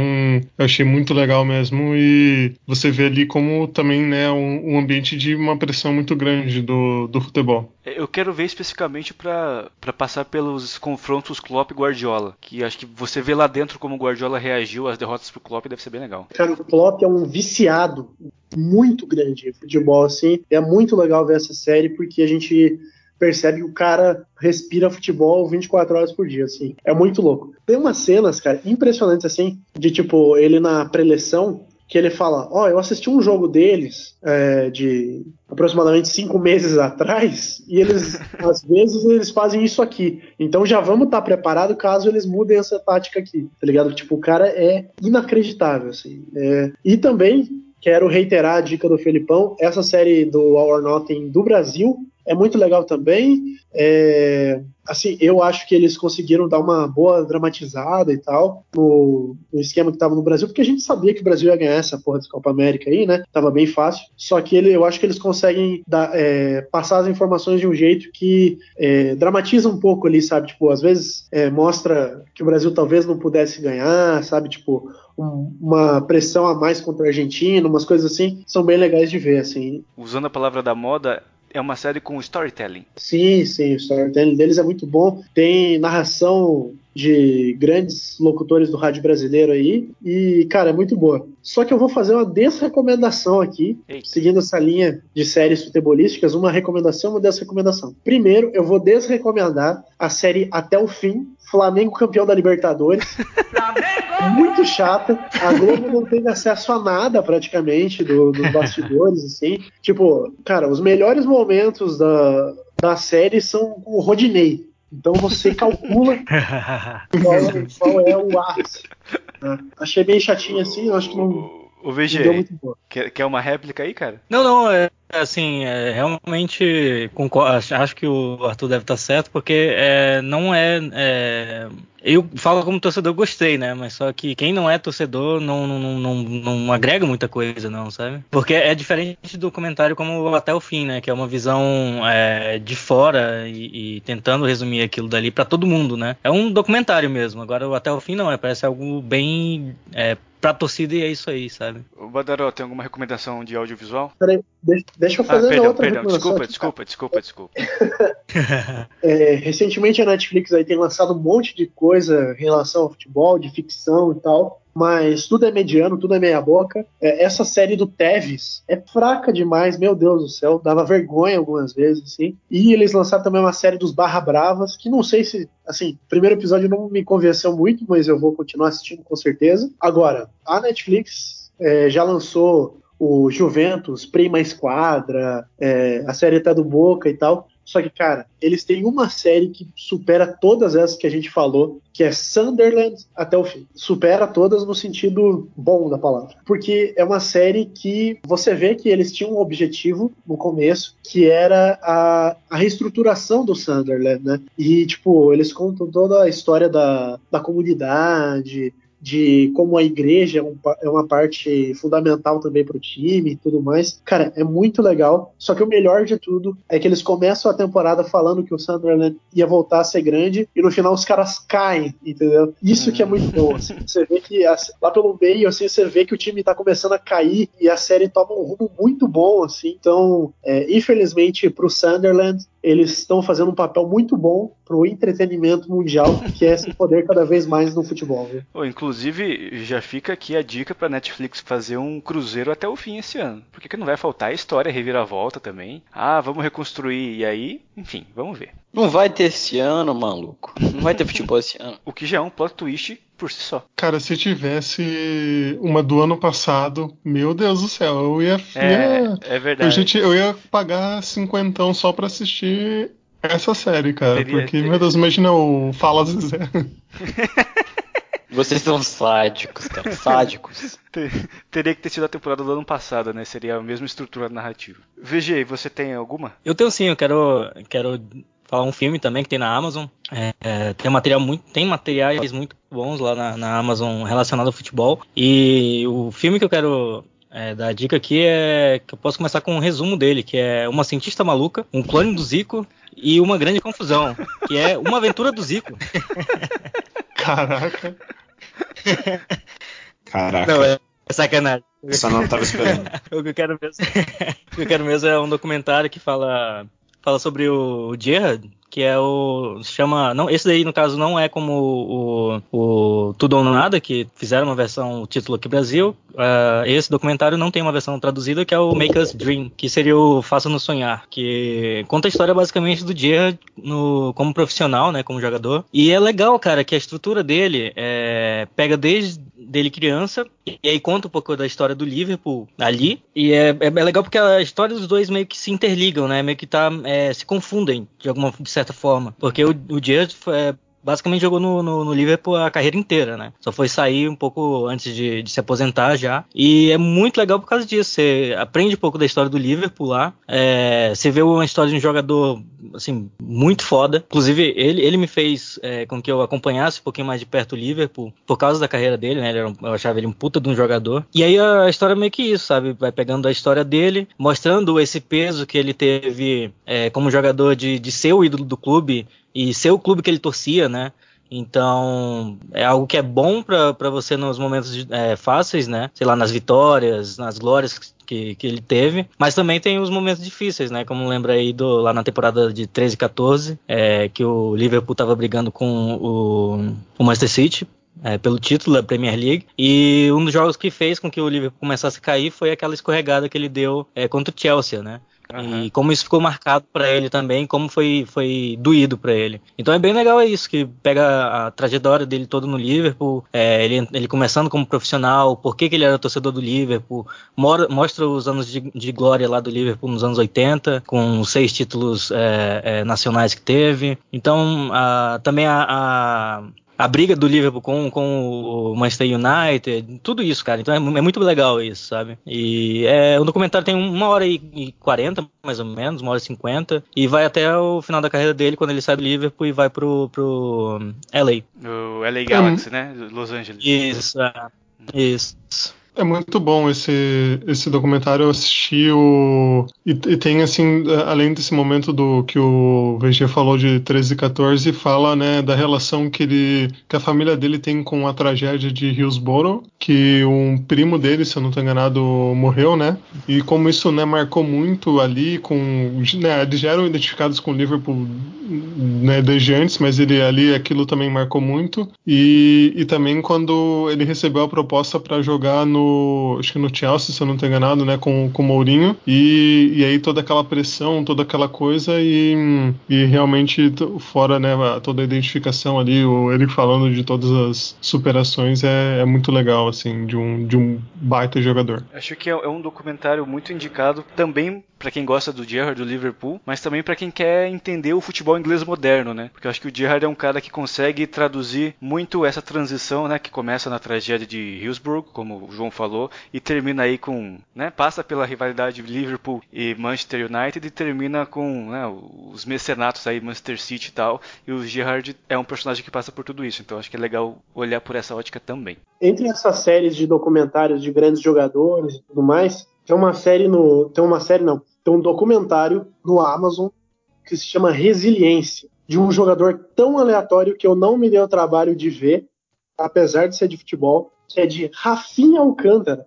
eu achei muito legal mesmo e você vê ali como também, né, um, um ambiente de uma pressão muito grande do, do futebol. Eu quero ver especificamente pra passar pelos confrontos Klopp e Guardiola, que acho que você vê lá dentro como o Guardiola reagiu às derrotas pro Klopp, deve ser bem legal. Cara, o Klopp é um viciado muito grande em futebol, assim. É muito legal ver essa série porque a gente percebe que o cara respira futebol 24 horas por dia, assim. É muito louco. Tem umas cenas, cara, impressionantes, assim, de tipo, ele na preleção, que ele fala: Ó, eu assisti um jogo deles é, de aproximadamente cinco meses atrás, e eles, às vezes, eles fazem isso aqui. Então já vamos estar preparado caso eles mudem essa tática aqui, tá ligado? Tipo, o cara é inacreditável, assim. É, E também quero reiterar a dica do Felipão: essa série do All or Nothing do Brasil é muito legal também. É, assim, eu acho que eles conseguiram dar uma boa dramatizada e tal no, no esquema que tava no Brasil, porque a gente sabia que o Brasil ia ganhar essa porra dessa Copa América aí, né? Tava bem fácil. Só que ele, eu acho que eles conseguem dar, é, passar as informações de um jeito que é, dramatiza um pouco ali, sabe? Tipo, às vezes é, mostra que o Brasil talvez não pudesse ganhar, sabe? Tipo, um- uma pressão a mais contra a Argentina, umas coisas assim, são bem legais de ver, assim. Usando a palavra da moda, é uma série com storytelling. Sim, sim, o storytelling deles é muito bom. Tem narração de grandes locutores do rádio brasileiro aí. E, cara, é muito boa. Só que eu vou fazer uma desrecomendação aqui, Eita. seguindo essa linha de séries futebolísticas, uma recomendação e uma desrecomendação. Primeiro, eu vou desrecomendar a série Até o Fim, Flamengo campeão da Libertadores. Muito chata. A Globo não teve acesso a nada praticamente do- dos bastidores, assim. Tipo, cara, os melhores momentos da, da série são com o Rodinei. Então você calcula qual, qual é o ápice. né? Achei bem chatinho assim, eu acho que não, O, VG, deu muito boa. quer, quer uma réplica aí, cara? Não, não, é assim, é, realmente concordo, acho- que o Arthur deve estar certo, porque é, não é, é, Eu falo como torcedor, eu gostei, né? Mas só que quem não é torcedor não, não, não, não, não agrega muita coisa, não, sabe? Porque é diferente do comentário como até o fim, né? Que é uma visão é, de fora e, e tentando resumir aquilo dali pra todo mundo, né? É um documentário mesmo. Agora o até o fim não, é, parece algo bem é, pra torcida e é isso aí, sabe? O Badaró, tem alguma recomendação de audiovisual? Peraí, deixa, deixa eu Ah, fazer perdão, outra perdão, desculpa, desculpa, desculpa, desculpa. É, recentemente a Netflix aí tem lançado um monte de coisa em relação ao futebol, de ficção e tal, mas tudo é mediano, tudo é meia boca. É, essa série do Tevez é fraca demais, meu Deus do céu, dava vergonha algumas vezes, assim. E eles lançaram também uma série dos Barra Bravas, que não sei se, assim, o primeiro episódio não me convenceu muito, mas eu vou continuar assistindo com certeza. Agora, a Netflix é, já lançou o Juventus, Prima Esquadra, é, a série tá do Boca e tal. Só que, cara, eles têm uma série que supera todas essas que a gente falou, que é Sunderland até o fim. Supera todas no sentido bom da palavra. Porque é uma série que você vê que eles tinham um objetivo no começo, que era a, a reestruturação do Sunderland, né? E, tipo, eles contam toda a história da, da comunidade, de como a igreja é, um, é uma parte fundamental também para o time e tudo mais. Cara, é muito legal. Só que o melhor de tudo é que eles começam a temporada falando que o Sunderland ia voltar a ser grande e no final os caras caem, entendeu? Isso que é muito bom. Assim, você vê que assim, lá pelo meio, assim, você vê que o time tá começando a cair e a série toma um rumo muito bom, assim. Então, é, infelizmente, pro Sunderland, eles estão fazendo um papel muito bom pro entretenimento mundial, que é se poder cada vez mais no futebol. Viu? Oh, inclusive, já fica aqui a dica pra Netflix fazer um cruzeiro até o fim esse ano. Porque que não vai faltar história, reviravolta também. Ah, vamos reconstruir. E aí, enfim, vamos ver. Não vai ter esse ano, maluco. Não vai ter futebol esse ano. O que já é um plot twist por si só. Cara, se tivesse uma do ano passado, meu Deus do céu, eu ia. É, ia é eu, verdade. gente, eu ia pagar cinquentão só pra assistir essa série, cara. Teria- porque, teria- meu Deus, imagina o Fala Zezé. Vocês são sádicos, cara. Sádicos. Ter- Teria que ter sido a temporada do ano passado, né? Seria a mesma estrutura narrativa. VG, você tem alguma? Eu tenho sim, eu quero, quero falar um filme também que tem na Amazon. É, é, tem material muito, tem materiais muito bons lá na, na Amazon relacionado ao futebol. E o filme que eu quero é, dar dica aqui é que eu posso começar com um resumo dele, que é uma cientista maluca, um clone do Zico e uma grande confusão, que é uma aventura do Zico. Caraca. Caraca, Não, é, é sacanagem. só não tava esperando. o que eu quero mesmo, o que eu quero mesmo é um documentário que fala fala sobre o Gerard, que é o se chama não esse daí no caso não é como o, o Tudo ou Nada que fizeram uma versão o título aqui Brasil. Ah, esse documentário não tem uma versão traduzida que é o Make Us Dream, que seria o Faça nos Sonhar, que conta a história basicamente do Gerard no como profissional, né, como jogador. E é legal, cara, que a estrutura dele é, pega desde dele criança e aí conta um pouco da história do Liverpool ali e é, é, é legal porque a história dos dois meio que se interligam, né? Meio que tá é, se confundem de alguma de certa forma, porque o, o Gerrard foi, é, basicamente jogou no, no, no Liverpool a carreira inteira, né? Só foi sair um pouco antes de, de se aposentar já. E é muito legal por causa disso. Você aprende um pouco da história do Liverpool lá. É, você vê uma história de um jogador, assim, muito foda. Inclusive, ele, ele me fez é, com que eu acompanhasse um pouquinho mais de perto o Liverpool por causa da carreira dele, né? Um- eu achava ele um puta de um jogador. E aí a história é meio que isso, sabe? Vai pegando a história dele, mostrando esse peso que ele teve é, como jogador de, de ser o ídolo do clube e ser o clube que ele torcia, né? Então, é algo que é bom para você nos momentos é, fáceis, né? Sei lá, nas vitórias, nas glórias que, que ele teve. Mas também tem os momentos difíceis, né? Como lembra aí do, lá na temporada de 13 e 14, é, que o Liverpool tava brigando com o, o Manchester City. é, pelo título da Premier League e um dos jogos que fez com que o Liverpool começasse a cair foi aquela escorregada que ele deu é, contra o Chelsea, né? E como isso ficou marcado pra ele também, como foi, foi doído pra ele. Então é bem legal é isso, que pega a trajetória dele todo no Liverpool, é, ele, ele começando como profissional, por que, que ele era torcedor do Liverpool, mora- mostra os anos de, de glória lá do Liverpool nos anos 80, com seis títulos é, é, nacionais que teve. Então a- também a, a a briga do Liverpool com, com o Manchester United, tudo isso, cara. Então é, é muito legal isso, sabe? E é, o documentário tem uma hora e quarenta, mais ou menos, uma hora e cinquenta, e vai até o final da carreira dele, quando ele sai do Liverpool e vai pro, pro LA. O LA Galaxy, né? Los Angeles. Isso, é. Isso. É muito bom esse, esse documentário. Eu assisti o. E, e tem, assim, além desse momento do que o VG falou de 13 e 14, fala, né, da relação que ele. que a família dele tem com a tragédia de Hillsborough, que um primo dele, se eu não estou enganado, morreu, né? E como isso, né, marcou muito ali com. Né, eles já eram identificados com o Liverpool né, desde antes, mas ele ali aquilo também marcou muito. E, e também quando ele recebeu a proposta para jogar no. Acho que no Chelsea, se eu não estou enganado, né? Com, com o Mourinho. E, e aí toda aquela pressão, toda aquela coisa, e, e realmente, fora né, toda a identificação ali, ele falando de todas as superações é, é muito legal, assim, de um, de um baita jogador. Acho que é é um documentário muito indicado também pra quem gosta do Gerrard do Liverpool, mas também pra quem quer entender o futebol inglês moderno, né? Porque eu acho que o Gerrard é um cara que consegue traduzir muito essa transição, né, que começa na tragédia de Hillsborough, como o João falou, e termina aí com, né, passa pela rivalidade Liverpool e Manchester United e termina com, né, os mecenatos aí Manchester City e tal, e o Gerrard é um personagem que passa por tudo isso, então acho que é legal olhar por essa ótica também. Entre essas séries de documentários de grandes jogadores e tudo mais, tem uma série no. Tem uma série não. Tem um documentário no Amazon que se chama Resiliência, de um jogador tão aleatório que eu não me dei o trabalho de ver, apesar de ser de futebol, que é de Rafinha Alcântara.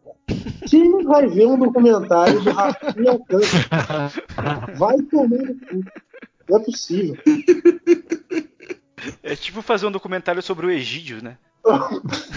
Quem vai ver um documentário de Rafinha Alcântara? Vai tomar no cu. Não é possível. É tipo fazer um documentário sobre o Egídio, né?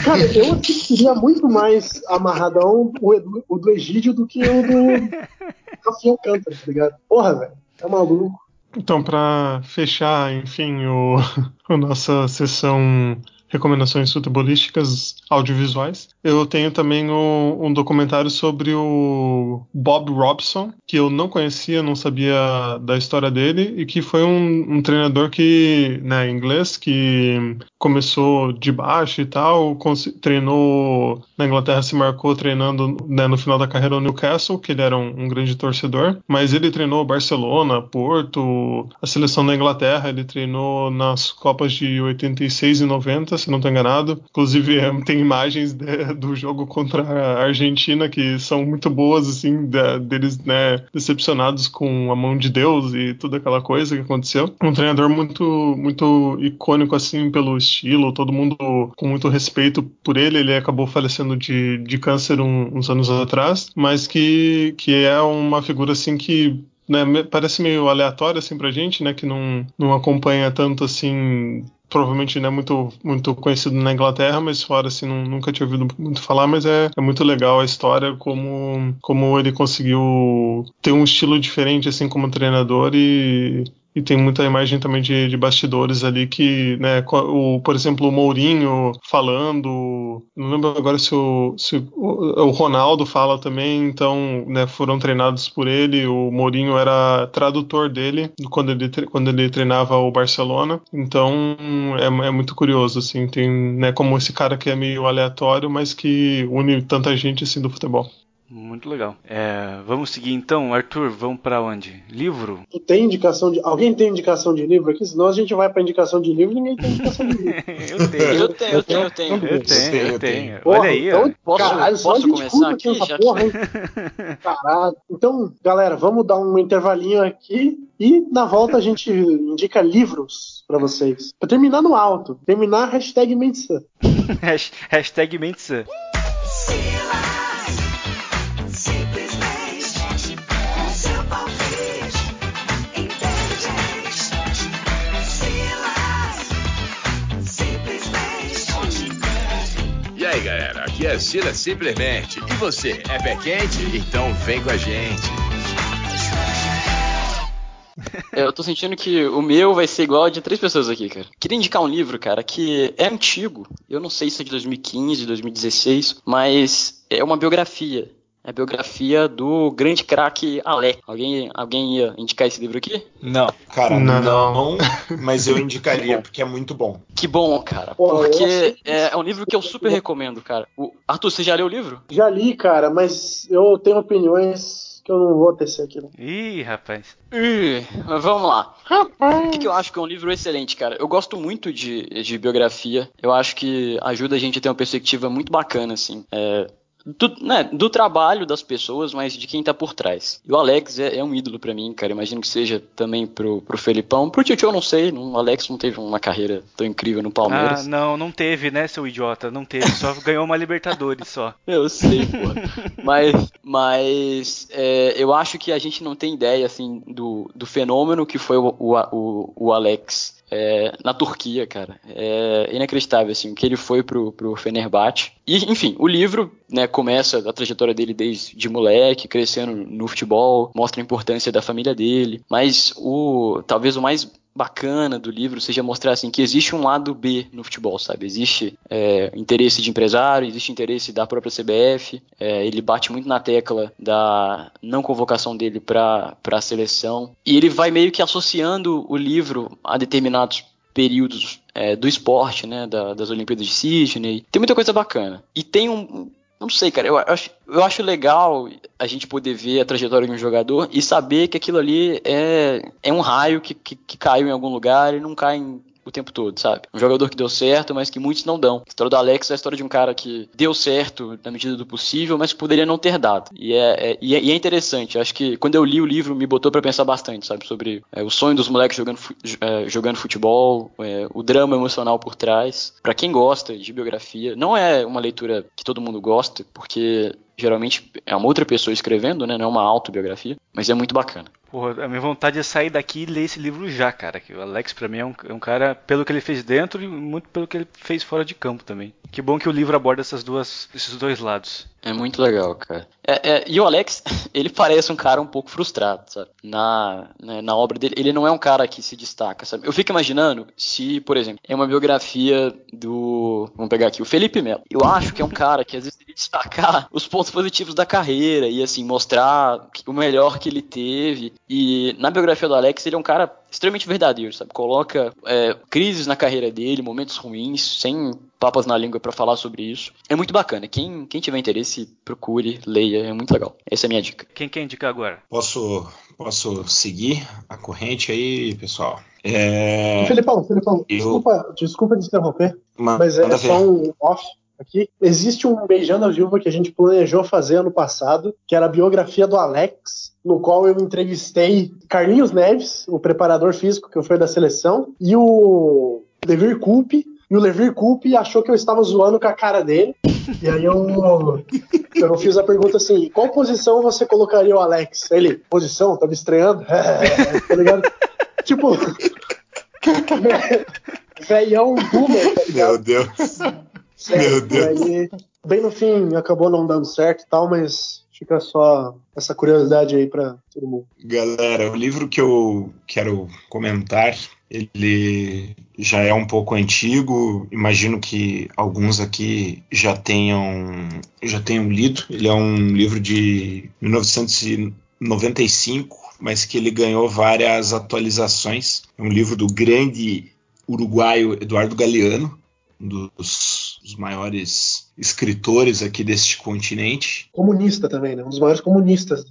Cara, eu assistiria muito mais amarradão o, Edu- o do Egídio do que o do Rafinha Alcântara, tá ligado? Porra, velho. É maluco. Então, para fechar, enfim, o, a nossa sessão recomendações futebolísticas audiovisuais, eu tenho também o- um documentário sobre o Bob Robson, que eu não conhecia, não sabia da história dele, e que foi um, um treinador que, né, inglês, que começou de baixo e tal, treinou na Inglaterra, se marcou treinando né, no final da carreira no Newcastle, que ele era um, um grande torcedor, mas ele treinou Barcelona, Porto, a seleção da Inglaterra, ele treinou nas Copas de 86 e 90, se não estou enganado. Inclusive, é, tem imagens de- do jogo contra a Argentina que são muito boas, assim, da- deles, né, decepcionados com a mão de Deus e toda aquela coisa que aconteceu. Um treinador muito, muito icônico, assim, pelo estilo, todo mundo com muito respeito por ele. Ele acabou falecendo de, de câncer um- uns anos atrás, mas que, que é uma figura, assim, que né, parece meio aleatório assim pra gente, né, que não, não acompanha tanto assim, provavelmente não é muito, muito conhecido na Inglaterra, mas fora assim, não- nunca tinha ouvido muito falar, mas é, é muito legal a história, como, como ele conseguiu ter um estilo diferente assim como treinador e e tem muita imagem também de, de bastidores ali que, né, o, por exemplo, o Mourinho falando, não lembro agora se o, se o, o Ronaldo fala também, então, né, foram treinados por ele, o Mourinho era tradutor dele quando ele, quando ele treinava o Barcelona, então é, é muito curioso, assim, tem, né, como esse cara que é meio aleatório, mas que une tanta gente, assim, do futebol. Muito legal. É, vamos seguir então, Arthur, vamos pra onde? Livro? Tu tem indicação de. Alguém tem indicação de livro aqui? Senão a gente vai pra indicação de livro e ninguém tem indicação de livro. eu tenho. Eu tenho, eu tenho, eu tenho. Eu tenho, eu eu tenho. Porra, Olha aí, então, ó. Posso- caralho, posso começar aqui, já porra, hein? Caralho. Então, galera, vamos dar um intervalinho aqui e na volta a gente indica livros pra vocês. Pra terminar no alto. Terminar hashtag. Hash- Hashtag Mentsan. Aí, galera, aqui é Silas Simplesmente. E você, é pé quente? Então vem com a gente. Eu tô sentindo que o meu vai ser igual a de três pessoas aqui, cara. Queria indicar um livro, cara, que é antigo. Eu não sei se é de 2015, 2016, mas é uma biografia. É a biografia do grande craque Alec. Alguém, alguém ia indicar esse livro aqui? Não. Cara, Não. não, mas eu indicaria porque é muito bom. Que bom, cara. Porque é, é um livro que eu super recomendo, cara. O, Arthur, você já leu o livro? Já li, cara, mas eu tenho opiniões que eu não vou tecer aqui, não. Ih, rapaz. Ih, mas vamos lá. O que, que eu acho que é um livro excelente, cara? Eu gosto muito de, de biografia. Eu acho que ajuda a gente a ter uma perspectiva muito bacana, assim. É, do, né, do trabalho das pessoas, mas de quem tá por trás. E o Alex é, é um ídolo pra mim, cara. Imagino que seja também pro, pro Felipão. Pro Tio eu não sei. Não, o Alex não teve uma carreira tão incrível no Ah, Palmeiras. não, não teve, né, seu idiota? Não teve, só ganhou uma Libertadores só. Eu sei, pô. mas mas é, eu acho que a gente não tem ideia assim do, do fenômeno que foi o, o, o, o Alex é, na Turquia, cara. É inacreditável assim, o que ele foi pro, pro Fenerbahçe. E, enfim, o livro né, começa a trajetória dele desde moleque, crescendo no futebol, mostra a importância da família dele. Mas o talvez o mais bacana do livro seja mostrar assim que existe um lado B no futebol, sabe? Existe é, interesse de empresário, existe interesse da própria CBF. é, ele bate muito na tecla da não convocação dele para a seleção e ele vai meio que associando o livro a determinados períodos é, do esporte, né? da- das Olimpíadas de Sydney. Tem muita coisa bacana e tem um não sei, cara. Eu acho, eu acho legal a gente poder ver a trajetória de um jogador e saber que aquilo ali é, é um raio que, que, que caiu em algum lugar e não cai em- o tempo todo, sabe? Um jogador que deu certo, mas que muitos não dão. A história do Alex é a história de um cara que deu certo na medida do possível, mas que poderia não ter dado. E é, é- e é, é interessante. Acho que quando eu li o livro me botou pra pensar bastante, sabe? Sobre é, o sonho dos moleques jogando, fu- é, jogando futebol, é, o drama emocional por trás. Pra quem gosta de biografia, não é uma leitura que todo mundo gosta, porque Geralmente é uma outra pessoa escrevendo, né? Não é uma autobiografia, mas é muito bacana. Porra, a minha vontade é sair daqui e ler esse livro já, cara. Que o Alex, pra mim, é um, é um cara, pelo que ele fez dentro e muito pelo que ele fez fora de campo também. Que bom que o livro aborda essas duas, esses dois lados. É muito legal, cara. É, é, e o Alex, ele parece um cara um pouco frustrado, sabe? Na, né, na obra dele. Ele não é um cara que se destaca, sabe? Eu fico imaginando se, por exemplo, é uma biografia do. Vamos pegar aqui, o Felipe Melo. Eu acho que é um cara que às vezes ele destacar os pontos positivos da carreira e, assim, mostrar o melhor que ele teve. E na biografia do Alex, ele é um cara extremamente verdadeiro, sabe? Coloca é, crises na carreira dele, momentos ruins, sem papas na língua pra falar sobre isso. É muito bacana. Quem, quem tiver interesse, procure, leia, é muito legal. Essa é a minha dica. Quem quer indicar agora? Posso, posso seguir a corrente aí, pessoal? É, Felipão, Felipão, Eu- desculpa, desculpa te interromper, ma- mas é manda só um off aqui. Existe um Beijando a Viúva que a gente planejou fazer ano passado, que era a biografia do Alex, no qual eu entrevistei Carlinhos Neves, o preparador físico que foi da seleção, e o Levir Coupe. E o Levir Coupe achou que eu estava zoando com a cara dele. E aí eu, eu fiz a pergunta assim: qual posição você colocaria o Alex? Ele, posição? Tava estreando? tá ligado? tipo. Velhão boomer, tá ligado? Meu Deus. Meu Deus. Aí, bem no fim, acabou não dando certo e tal, mas fica só essa curiosidade aí pra todo mundo. Galera, o livro que eu quero comentar, ele já é um pouco antigo. Imagino que alguns aqui já tenham já tenham lido. Ele é um livro de 1995, mas que ele ganhou várias atualizações. É um livro do grande uruguaio Eduardo Galeano, um dos, dos maiores escritores aqui deste continente. Comunista também, né? Um dos maiores comunistas.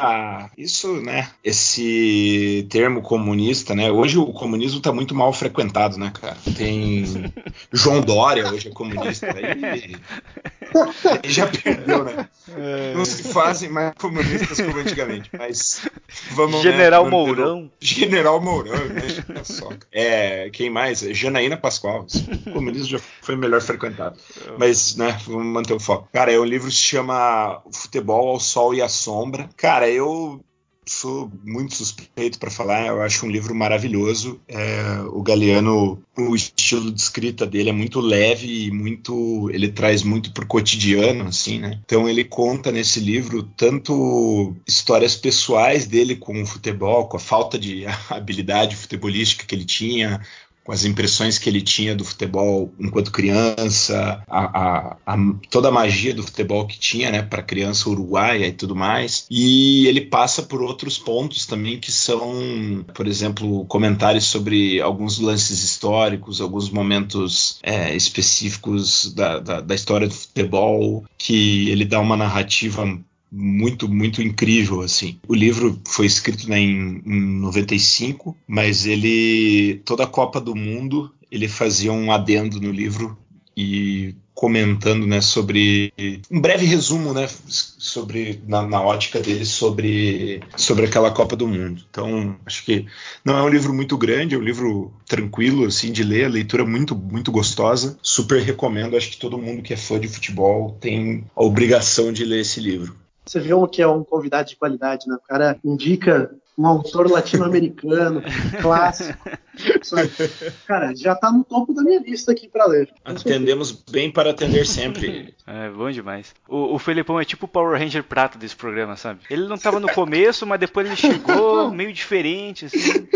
Ah, isso, né? Esse termo comunista, né? Hoje o comunismo tá muito mal frequentado, né, cara? Tem João Dória hoje é comunista, aí, aí já perdeu, né? Não se fazem mais comunistas como antigamente, mas vamos né, General mantendo- Mourão. General Mourão, só. É, quem mais? Janaína Pascoal. O comunismo já foi melhor frequentado. Mas, né, vamos manter o foco. Cara, é, o livro se chama Futebol ao Sol e à Sombra. Cara, eu sou muito suspeito para falar, eu acho um livro maravilhoso. É, o Galeano, o estilo de escrita dele é muito leve e muito. Ele traz muito pro cotidiano, assim, né? Então ele conta nesse livro tanto histórias pessoais dele com o futebol, com a falta de habilidade futebolística que ele tinha, com as impressões que ele tinha do futebol enquanto criança, a, a- a- toda a magia do futebol que tinha, né, para criança uruguaia e tudo mais. E ele passa por outros pontos também que são, por exemplo, comentários sobre alguns lances históricos, alguns momentos é, específicos da, da, da história do futebol, que ele dá uma narrativa muito, muito incrível, assim. O livro foi escrito né, em, em 95, mas ele, toda a Copa do Mundo, ele fazia um adendo no livro e comentando, né, sobre um breve resumo, né, sobre na, na ótica dele sobre sobre aquela Copa do Mundo. Então, acho que não é um livro muito grande, é um livro tranquilo assim de ler, leitura muito muito gostosa. Super recomendo, acho que todo mundo que é fã de futebol tem a obrigação de ler esse livro. Você vê um que é um convidado de qualidade, né? O cara indica um autor latino-americano, clássico. sabe? Cara, já tá no topo da minha lista aqui pra ler. Atendemos bem para atender sempre. É, bom demais. O, o Felipão é tipo o Power Ranger prata desse programa, sabe? Ele não tava no começo, mas depois ele chegou meio diferente, assim.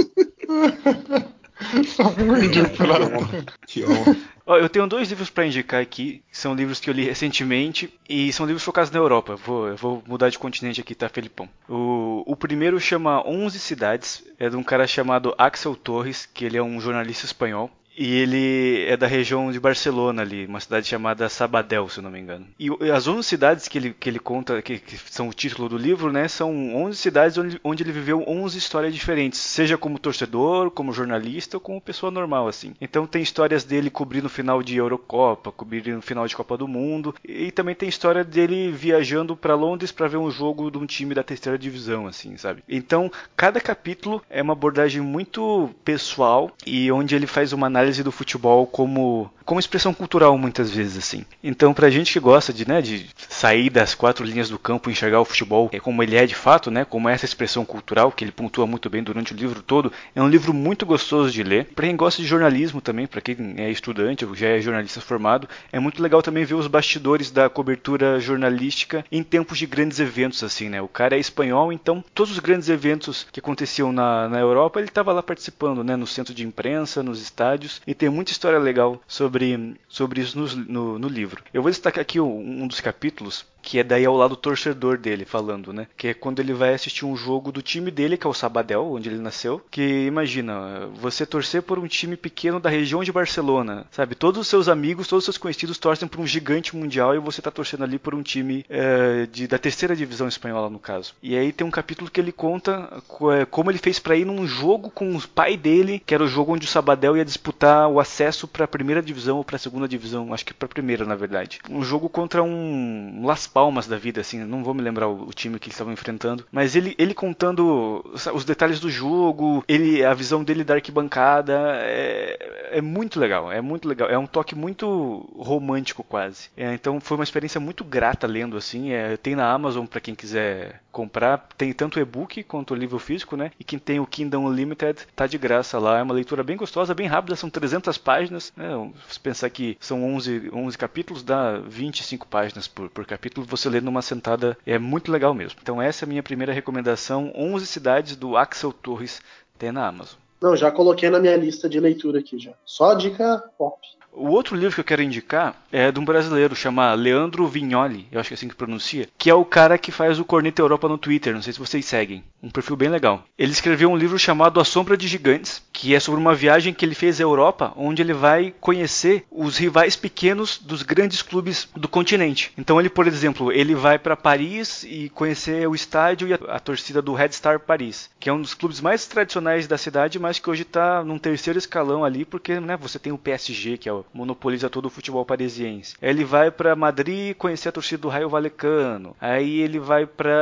Que honra. Ó, eu tenho dois livros pra indicar aqui, são livros que eu li recentemente e são livros focados na Europa. Vou, eu vou mudar de continente aqui, tá, Felipão? O, o primeiro chama 11 Cidades, é de um cara chamado Axel Torres, que ele é um jornalista espanhol. E ele é da região de Barcelona ali, uma cidade chamada Sabadell, se eu não me engano. E as 11 cidades que ele, que ele conta, que, que são o título do livro, né, são 11 cidades onde, onde ele viveu 11 histórias diferentes, seja como torcedor, como jornalista ou como pessoa normal, assim. Então tem histórias dele cobrindo o final de Eurocopa, cobrindo o final de Copa do Mundo, e também tem história dele viajando para Londres para ver um jogo de um time da terceira divisão, assim, sabe? Então, cada capítulo é uma abordagem muito pessoal e onde ele faz uma análise análise do futebol como como expressão cultural muitas vezes assim. Então, pra gente que gosta de, né, de sair das quatro linhas do campo e enxergar o futebol é como ele é de fato, né, como essa expressão cultural que ele pontua muito bem durante o livro todo, é um livro muito gostoso de ler. Pra quem gosta de jornalismo também, pra quem é estudante ou já é jornalista formado, é muito legal também ver os bastidores da cobertura jornalística em tempos de grandes eventos assim, né? O cara é espanhol, então todos os grandes eventos que aconteciam na, na Europa, ele estava lá participando, né, no centro de imprensa, nos estádios, e tem muita história legal sobre sobre, sobre isso no, no, no livro. Eu vou destacar aqui um, um dos capítulos que é daí ao lado torcedor dele falando, né? Que é quando ele vai assistir um jogo do time dele, que é o Sabadell, onde ele nasceu. Que imagina, você torcer por um time pequeno da região de Barcelona, sabe? Todos os seus amigos, todos os seus conhecidos torcem por um gigante mundial e você tá torcendo ali por um time é, de, da terceira divisão espanhola, no caso. E aí tem um capítulo que ele conta é, como ele fez para ir num jogo com o pai dele, que era o jogo onde o Sabadell ia disputar o acesso para a primeira divisão ou para a segunda divisão, acho que para a primeira, na verdade. Um jogo contra um Las Palmas da vida, assim, não vou me lembrar o, o time que eles estavam enfrentando, mas ele, ele contando os detalhes do jogo, ele a visão dele da arquibancada, é, é muito legal, é muito legal, é um toque muito romântico quase. É, então foi uma experiência muito grata lendo assim, é, tem na Amazon para quem quiser comprar, tem tanto o e-book quanto o livro físico, né? E quem tem o Kingdom Unlimited tá de graça lá, é uma leitura bem gostosa, bem rápida, são 300 páginas, né? Se pensar que são 11, 11 capítulos, dá 25 páginas por, por capítulo, você lê numa sentada, é muito legal mesmo. Então essa é a minha primeira recomendação, 11 cidades do Axel Torres, tem na Amazon. Não, já coloquei na minha lista de leitura aqui já. Só dica pop. O outro livro que eu quero indicar é de um brasileiro, chama Leandro Vignoli, eu acho que é assim que pronuncia, que é o cara que faz o Corneta Europa no Twitter, não sei se vocês seguem. Um perfil bem legal. Ele escreveu um livro chamado A Sombra de Gigantes, que é sobre uma viagem que ele fez à Europa, onde ele vai conhecer os rivais pequenos dos grandes clubes do continente. Então ele, por exemplo, ele vai para Paris e conhecer o estádio e a, a, torcida do Red Star Paris, que é um dos clubes mais tradicionais da cidade, mas que hoje está num terceiro escalão ali, porque né, você tem o PSG, que é o monopoliza todo o futebol parisiense. Aí ele vai para Madrid conhecer a torcida do Raio Valecano. Aí ele vai para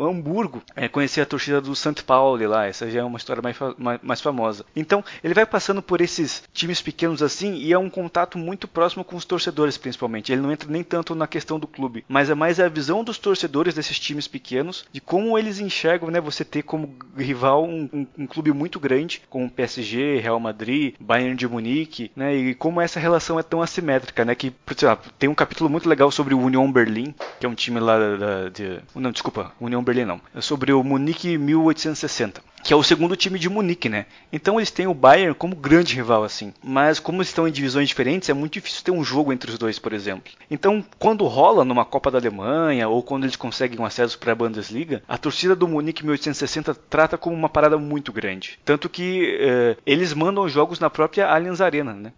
Hamburgo é, conhecer a torcida do St. Pauli lá. Essa já é uma história mais, mais, mais, famosa. Então ele vai passando por esses times pequenos assim e é um contato muito próximo com os torcedores, principalmente. Ele não entra nem tanto na questão do clube, mas é mais a visão dos torcedores desses times pequenos, de como eles enxergam, né? Você ter como rival um, um, um clube muito grande, como PSG, Real Madrid, Bayern de Munique, né? E como essa relação é tão assimétrica, né? Que, tem um capítulo muito legal sobre o Union Berlin, que é um time lá da, da de, não, desculpa, Union Berlin não, é sobre o Munique 1860 que é o segundo time de Munique, né? Então eles têm o Bayern como grande rival assim. Mas como eles estão em divisões diferentes, é muito difícil ter um jogo entre os dois, por exemplo. Então, quando rola numa Copa da Alemanha ou quando eles conseguem um acesso para a Bundesliga, a torcida do Munique 1860 trata como uma parada muito grande. Tanto que eh, eles mandam jogos na própria Allianz Arena, né?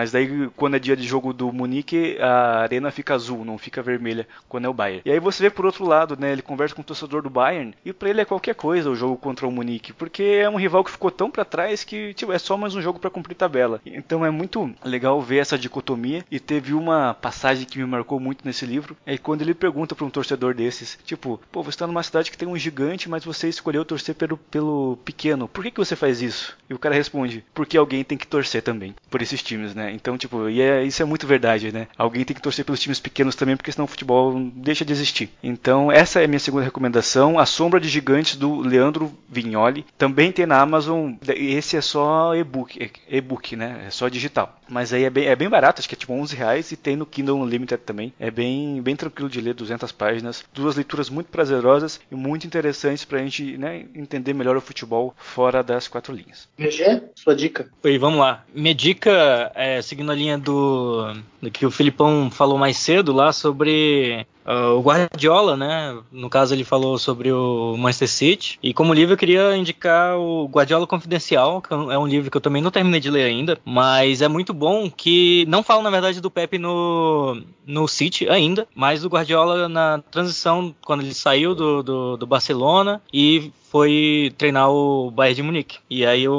Mas daí quando é dia de jogo do Munique, a arena fica azul, não fica vermelha quando é o Bayern. E aí você vê por outro lado, né? Ele conversa com o torcedor do Bayern e para ele é qualquer coisa o jogo contra o Munique porque é um rival que ficou tão para trás que tipo, é só mais um jogo para cumprir tabela. Então é muito legal ver essa dicotomia e teve uma passagem que me marcou muito nesse livro, é quando ele pergunta para um torcedor desses, tipo, pô, você está numa cidade que tem um gigante, mas você escolheu torcer pelo, pelo pequeno, por que, que você faz isso? E o cara responde, porque alguém tem que torcer também por esses times, né? Então, tipo, e é, isso é muito verdade, né? Alguém tem que torcer pelos times pequenos também, porque senão o futebol deixa de existir. Então, essa é a minha segunda recomendação, A Sombra de Gigantes, do Leandro Vignoli. Também tem na Amazon, esse é só e-book, e-book, né? É só digital. Mas aí é bem, é bem barato, acho que é tipo 11 reais e tem no Kindle Unlimited também. É bem, bem tranquilo de ler, 200 páginas. Duas leituras muito prazerosas e muito interessantes pra gente né, entender melhor o futebol fora das quatro linhas. VG, sua dica. Oi, vamos lá. Minha dica, é, seguindo a linha do, do que o Filipão falou mais cedo lá sobre Uh, o Guardiola, né? No caso, ele falou sobre o Manchester City. E como livro, eu queria indicar o Guardiola Confidencial, que é um livro que eu também não terminei de ler ainda, mas é muito bom. Que não fala, na verdade, do Pepe no, no City ainda, mas do Guardiola na transição, quando ele saiu do, do, do Barcelona e foi treinar o Bayern de Munique. E aí o,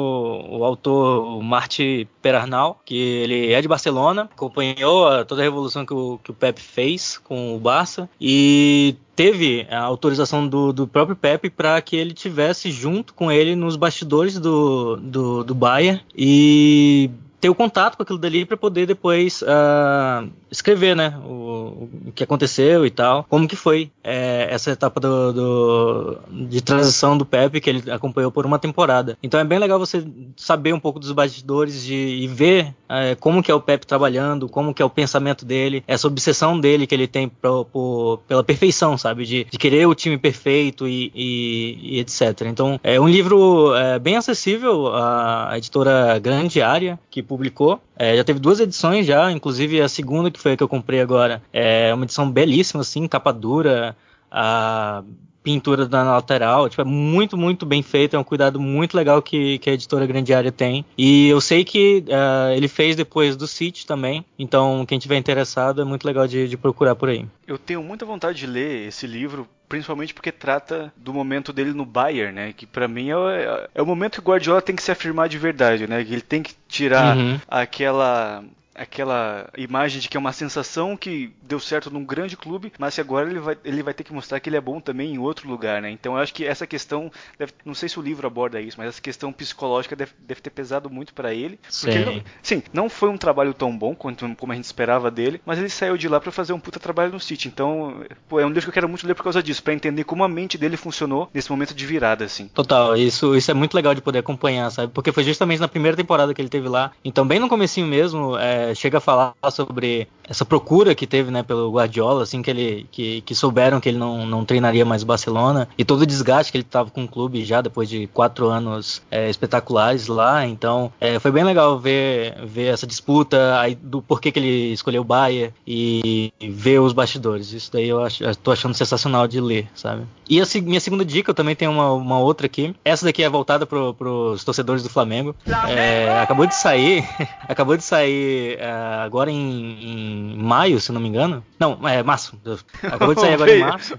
o autor, o Marty Perarnal, que ele é de Barcelona, acompanhou toda a revolução que o, que o Pep fez com o Barça e teve a autorização do, do próprio Pepe para que ele tivesse junto com ele nos bastidores do, do, do Bayern. E ter o contato com aquilo dali para poder depois ah, escrever, né? O, o que aconteceu e tal. Como que foi é, essa etapa do, do- de transição do Pepe que ele acompanhou por uma temporada. Então é bem legal você saber um pouco dos bastidores de, e ver é, como que é o Pepe trabalhando, como que é o pensamento dele, essa obsessão dele que ele tem pro- por- pela perfeição, sabe? De, de querer o time perfeito e, e- e etc. Então é um livro é, bem acessível, a editora Grande Área que publicou. É, já teve duas edições já, inclusive a segunda que foi a que eu comprei agora. É uma edição belíssima, assim, capa dura, a pintura na lateral, tipo, é muito, muito bem feito, é um cuidado muito legal que, que a editora Grande Área tem. E eu sei que ah, ele fez depois do City também, então quem tiver interessado é muito legal de, de procurar por aí. Eu tenho muita vontade de ler esse livro, principalmente porque trata do momento dele no Bayern, né? Que pra mim é, o- é o momento que o Guardiola tem que se afirmar de verdade, né? Que ele tem que tirar Uhum. aquela aquela imagem de que é uma sensação que deu certo num grande clube, mas que agora ele vai, ele vai ter que mostrar que ele é bom também em outro lugar, né? Então eu acho que essa questão, deve- não sei se o livro aborda isso, mas essa questão psicológica deve, deve ter pesado muito pra ele. Sim. ele não- sim, não foi um trabalho tão bom quanto como a gente esperava dele, mas ele saiu de lá pra fazer um puta trabalho no City. Então, pô, é um livro que eu quero muito ler por causa disso, pra entender como a mente dele funcionou nesse momento de virada, assim. Total, isso, isso é muito legal de poder acompanhar, sabe? Porque foi justamente na primeira temporada que ele teve lá. Então, bem no comecinho mesmo, é, chega a falar sobre essa procura que teve, né, pelo Guardiola, assim, que ele que, que souberam que ele não, não treinaria mais o Barcelona e todo o desgaste que ele tava com o clube já depois de quatro anos é, espetaculares lá. Então, é, foi bem legal ver, ver essa disputa aí do porquê que ele escolheu o Bayern e, ver os bastidores. Isso daí eu, tô achando sensacional de ler, sabe? E a minha segunda dica, eu também tenho uma, uma outra aqui. Essa daqui é voltada pro, pros torcedores do Flamengo. É, acabou de sair, acabou de sair é, agora em, em maio, se não me engano. Não, é março. Acabou de sair agora em março.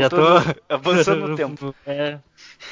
já tô avançando no tempo. É.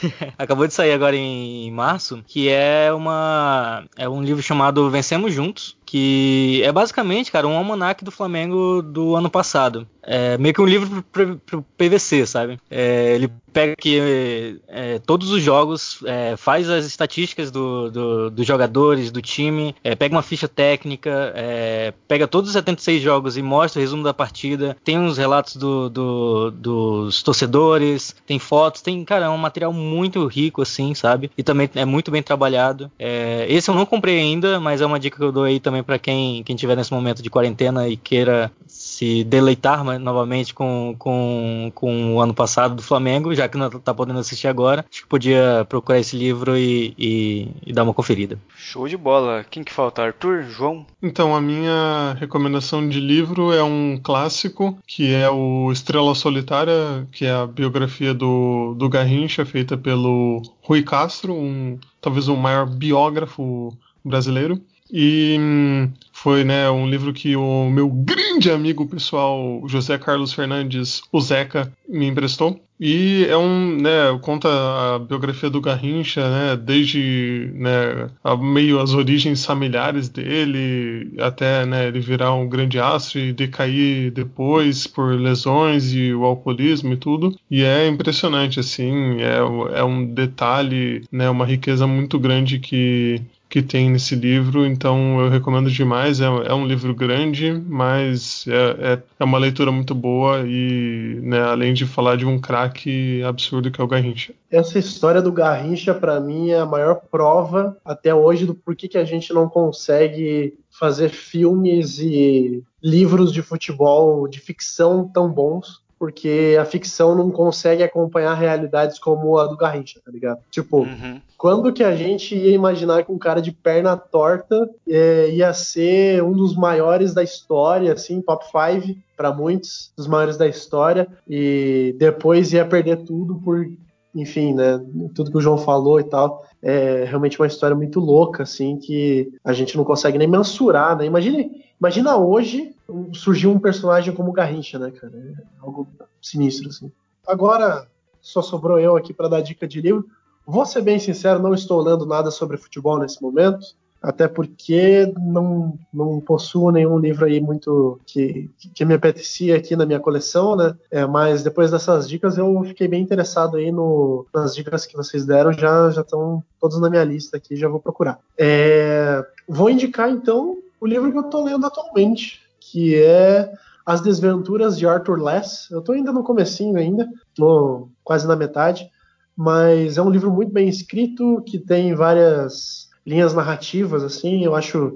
Acabou de sair agora em março, que é uma é um livro chamado Vencemos Juntos, que é basicamente, cara, um almanac do Flamengo do ano passado. É meio que um livro pro, PVC, sabe? É, ele pega aqui é, todos os jogos, é, faz as estatísticas do, do- dos jogadores, do time, é, pega uma ficha técnica, é, pega todos os 76 jogos e mostra o resumo da partida, tem uns relatos do- dos torcedores, tem fotos, tem, cara, é um material muito rico, assim, sabe? E também é muito bem trabalhado. É, esse eu não comprei ainda, mas é uma dica que eu dou aí também para quem, quem tiver nesse momento de quarentena e queira se deleitar mais- novamente com, com, com o ano passado do Flamengo, já que não tá podendo assistir agora, acho que podia procurar esse livro e, e- e dar uma conferida. Show de bola. Quem que falta? Arthur? João? Então, a minha recomendação de livro é um clássico, que é o Estrela Solitária, que é a biografia do, do Garrincha, feita pelo Rui Castro, um, talvez o maior biógrafo brasileiro. E hum, foi né, um livro que o meu grande amigo pessoal, José Carlos Fernandes, o Zeca, me emprestou. E é um, né, conta a biografia do Garrincha, né, desde, né, meio as origens familiares dele, até, né, ele virar um grande astro e decair depois por lesões e o alcoolismo e tudo. E é impressionante, assim, é, é um detalhe, né, uma riqueza muito grande que que tem nesse livro, então eu recomendo demais. É, é um livro grande, mas é, é, é uma leitura muito boa e, né, além de falar de um craque absurdo que é o Garrincha. Essa história do Garrincha, pra mim, é a maior prova até hoje do porquê que a gente não consegue fazer filmes e livros de futebol de ficção tão bons. Porque a ficção não consegue acompanhar realidades como a do Garrincha, tá ligado? Tipo, Uhum. quando que a gente ia imaginar que um cara de perna torta é, ia ser um dos maiores da história, assim, top 5 para muitos, dos maiores da história, e depois ia perder tudo por, enfim, né, tudo que o João falou e tal. É realmente uma história muito louca, assim, que a gente não consegue nem mensurar, né? Imagine, imagina hoje surgir um personagem como o Garrincha, né, cara? É algo sinistro, assim. Agora, só sobrou eu aqui para dar dica de livro. Vou ser bem sincero, não estou lendo nada sobre futebol nesse momento. Até porque não, não possuo nenhum livro aí muito que, que me apetecia aqui na minha coleção, né? É, mas depois dessas dicas eu fiquei bem interessado aí no, nas dicas que vocês deram, já já estão todos na minha lista aqui, já vou procurar. É, vou indicar então o livro que eu estou lendo atualmente, que é As Desventuras de Arthur Less. Eu estou ainda no comecinho ainda, estou quase na metade, mas é um livro muito bem escrito, que tem várias linhas narrativas, assim, eu acho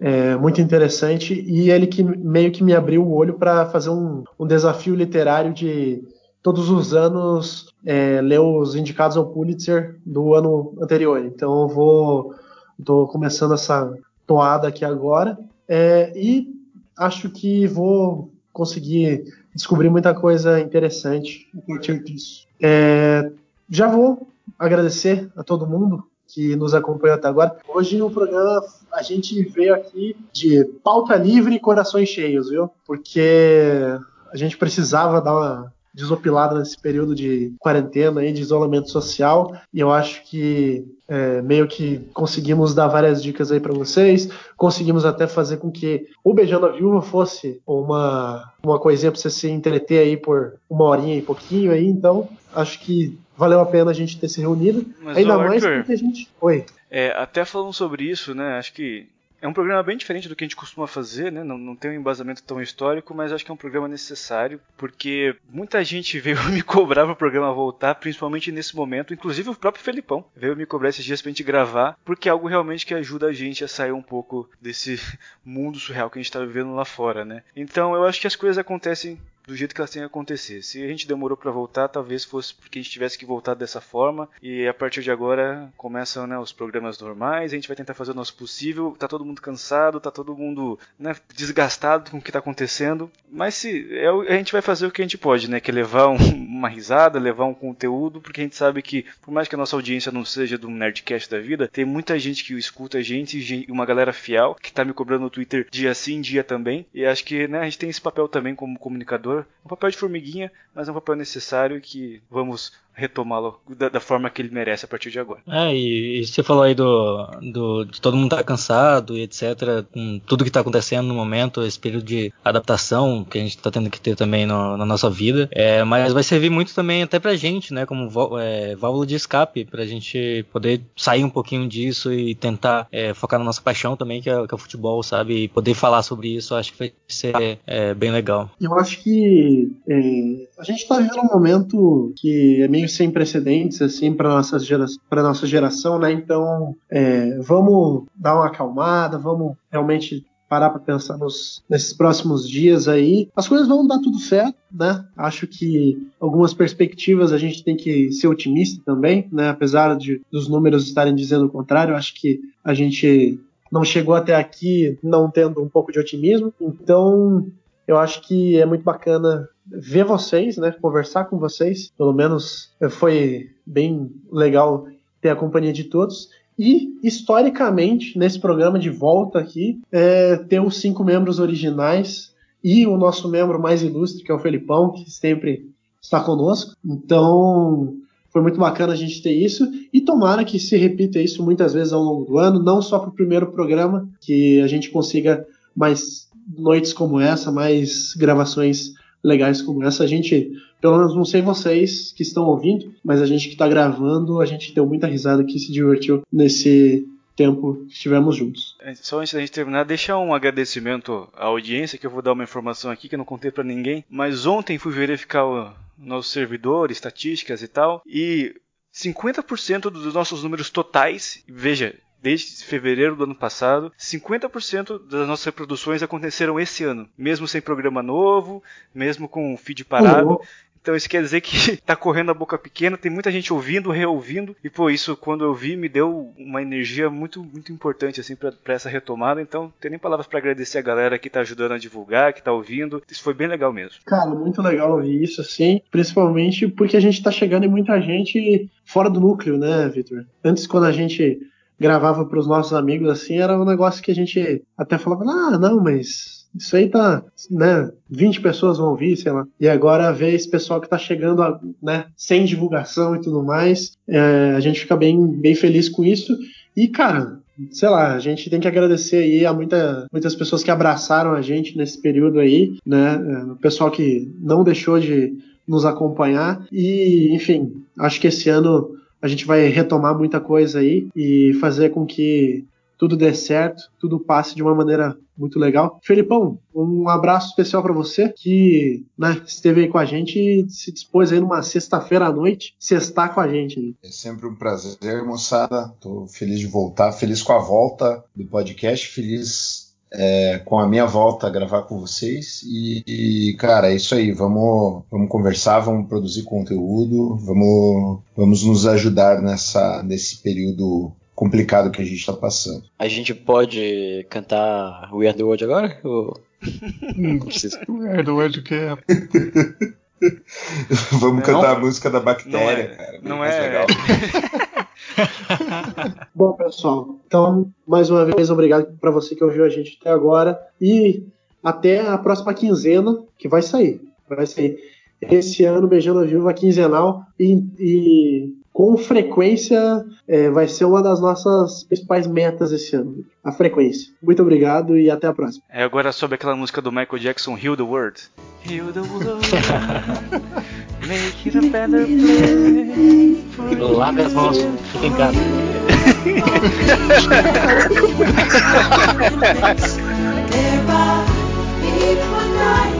é, muito interessante, e ele que meio que me abriu o olho para fazer um, um desafio literário de todos os anos é, ler os indicados ao Pulitzer do ano anterior. Então eu vou estou começando essa toada aqui agora é, e acho que vou conseguir descobrir muita coisa interessante a partir disso. É, já vou agradecer a todo mundo que nos acompanhou até agora. Hoje no programa a gente veio aqui de pauta livre e corações cheios, viu? Porque a gente precisava dar uma desopilada nesse período de quarentena aí, de isolamento social, e eu acho que é, meio que conseguimos dar várias dicas aí para vocês, conseguimos até fazer com que o Beijando a Viúva fosse uma, uma coisinha para você se entreter aí por uma horinha e pouquinho aí, então acho que valeu a pena a gente ter se reunido, Mas, ainda mais Arthur, porque a gente... Oi. É, até falando sobre isso, né? Acho que é um programa bem diferente do que a gente costuma fazer, né? Não, não tem um embasamento tão histórico, mas acho que é um programa necessário, porque muita gente veio me cobrar para o programa voltar, principalmente nesse momento. Inclusive o próprio Felipão veio me cobrar esses dias pra gente gravar, porque é algo realmente que ajuda a gente a sair um pouco desse mundo surreal que a gente tá vivendo lá fora, né? Então eu acho que as coisas acontecem do jeito que elas têm que acontecer. Se a gente demorou para voltar, talvez fosse porque a gente tivesse que voltar dessa forma. E a partir de agora começam né, os programas normais. A gente vai tentar fazer o nosso possível. Tá todo mundo cansado, tá todo mundo né, desgastado com o que tá acontecendo. Mas se é, a gente vai fazer o que a gente pode, né? Que é levar um- uma risada, levar um conteúdo, porque a gente sabe que, por mais que a nossa audiência não seja do Nerdcast da vida, tem muita gente que escuta a gente, gen- uma galera fiel que tá me cobrando no Twitter dia sim, dia também. E acho que né, a gente tem esse papel também como comunicador. Um papel de formiguinha, mas é um papel necessário que vamos retomá-lo da, da forma que ele merece a partir de agora. É, e, e você falou aí do, do de todo mundo tá cansado e etc, com tudo que tá acontecendo no momento, esse período de adaptação que a gente tá tendo que ter também no- na nossa vida, é, mas vai servir muito também até pra gente, né, como é, válvula de escape, pra gente poder sair um pouquinho disso e tentar é, focar na nossa paixão também, que é, que é o futebol, sabe, e poder falar sobre isso, acho que vai ser é, bem legal. Eu acho que é, a gente está vivendo um momento que é meio sem precedentes assim para nossa gera, para nossa geração, né? Então é, vamos dar uma acalmada, vamos realmente parar para pensar nos, nesses próximos dias aí. As coisas vão dar tudo certo, né? Acho que algumas perspectivas a gente tem que ser otimista também, né? Apesar de dos números estarem dizendo o contrário, acho que a gente não chegou até aqui não tendo um pouco de otimismo. Então eu acho que é muito bacana ver vocês, né? Conversar com vocês. Pelo menos eh, foi bem legal ter a companhia de todos. E, historicamente, nesse programa de volta aqui, é, ter os cinco membros originais e o nosso membro mais ilustre, que é o Felipão, que sempre está conosco. Então, foi muito bacana a gente ter isso. E tomara que se repita isso muitas vezes ao longo do ano, não só para o primeiro programa, que a gente consiga mais noites como essa, mais gravações legais como essa. A gente, pelo menos não sei vocês que estão ouvindo, mas a gente que está gravando, a gente deu muita risada que se divertiu nesse tempo que estivemos juntos. É, Só antes da gente terminar, deixar um agradecimento à audiência, que eu vou dar uma informação aqui que eu não contei pra ninguém. Mas ontem fui verificar o nosso servidor, estatísticas e tal, e 50% dos nossos números totais, veja, desde fevereiro do ano passado, 50% das nossas reproduções aconteceram esse ano, mesmo sem programa novo, mesmo com o feed parado. Uhum. Então isso quer dizer que tá correndo a boca pequena, tem muita gente ouvindo, reouvindo, e pô, isso quando eu vi me deu uma energia muito muito importante assim para essa retomada. Então, não tem nem palavras para agradecer a galera que tá ajudando a divulgar, que tá ouvindo. Isso foi bem legal mesmo. Cara, muito legal ouvir isso, assim, principalmente porque a gente tá chegando em muita gente fora do núcleo, né, Vitor? Antes, quando a gente gravava pros nossos amigos, assim, era um negócio que a gente até falava, ah, não, mas isso aí tá, né, 20 pessoas vão ouvir, sei lá. E agora ver esse pessoal que tá chegando, a- né, sem divulgação e tudo mais, é, a gente fica bem, bem feliz com isso. E, cara, sei lá, a gente tem que agradecer aí a muita, muitas pessoas que abraçaram a gente nesse período aí, né? É, O pessoal que não deixou de nos acompanhar e, enfim, acho que esse ano a gente vai retomar muita coisa aí e fazer com que tudo dê certo, tudo passe de uma maneira muito legal. Felipão, um abraço especial para você que né, esteve aí com a gente e se dispôs aí numa sexta-feira à noite, sextar com a gente. É sempre um prazer, moçada. Tô feliz de voltar, feliz com a volta do podcast, feliz é, com a minha volta a gravar com vocês. E, e, cara, é isso aí. Vamos, vamos conversar, vamos produzir conteúdo, vamos, vamos nos ajudar nessa, nesse período complicado que a gente está passando. A gente pode cantar We Are The World agora? Ou... Hum, Precisa. Merda, o Ed que é. vamos Não. cantar a música da bactéria, Não é- cara. não é- legal. Bom, pessoal, então, mais uma vez, obrigado para você que ouviu a gente até agora e até a próxima quinzena, que vai sair. Vai sair. Esse ano, Beijando a Viúva quinzenal e, e com frequência é, vai ser uma das nossas principais metas esse ano. A frequência. Muito obrigado e até a próxima. É agora sobre aquela música do Michael Jackson, Heal the World. Heal the world, make it a better place. Larga as mãos, fica em casa. There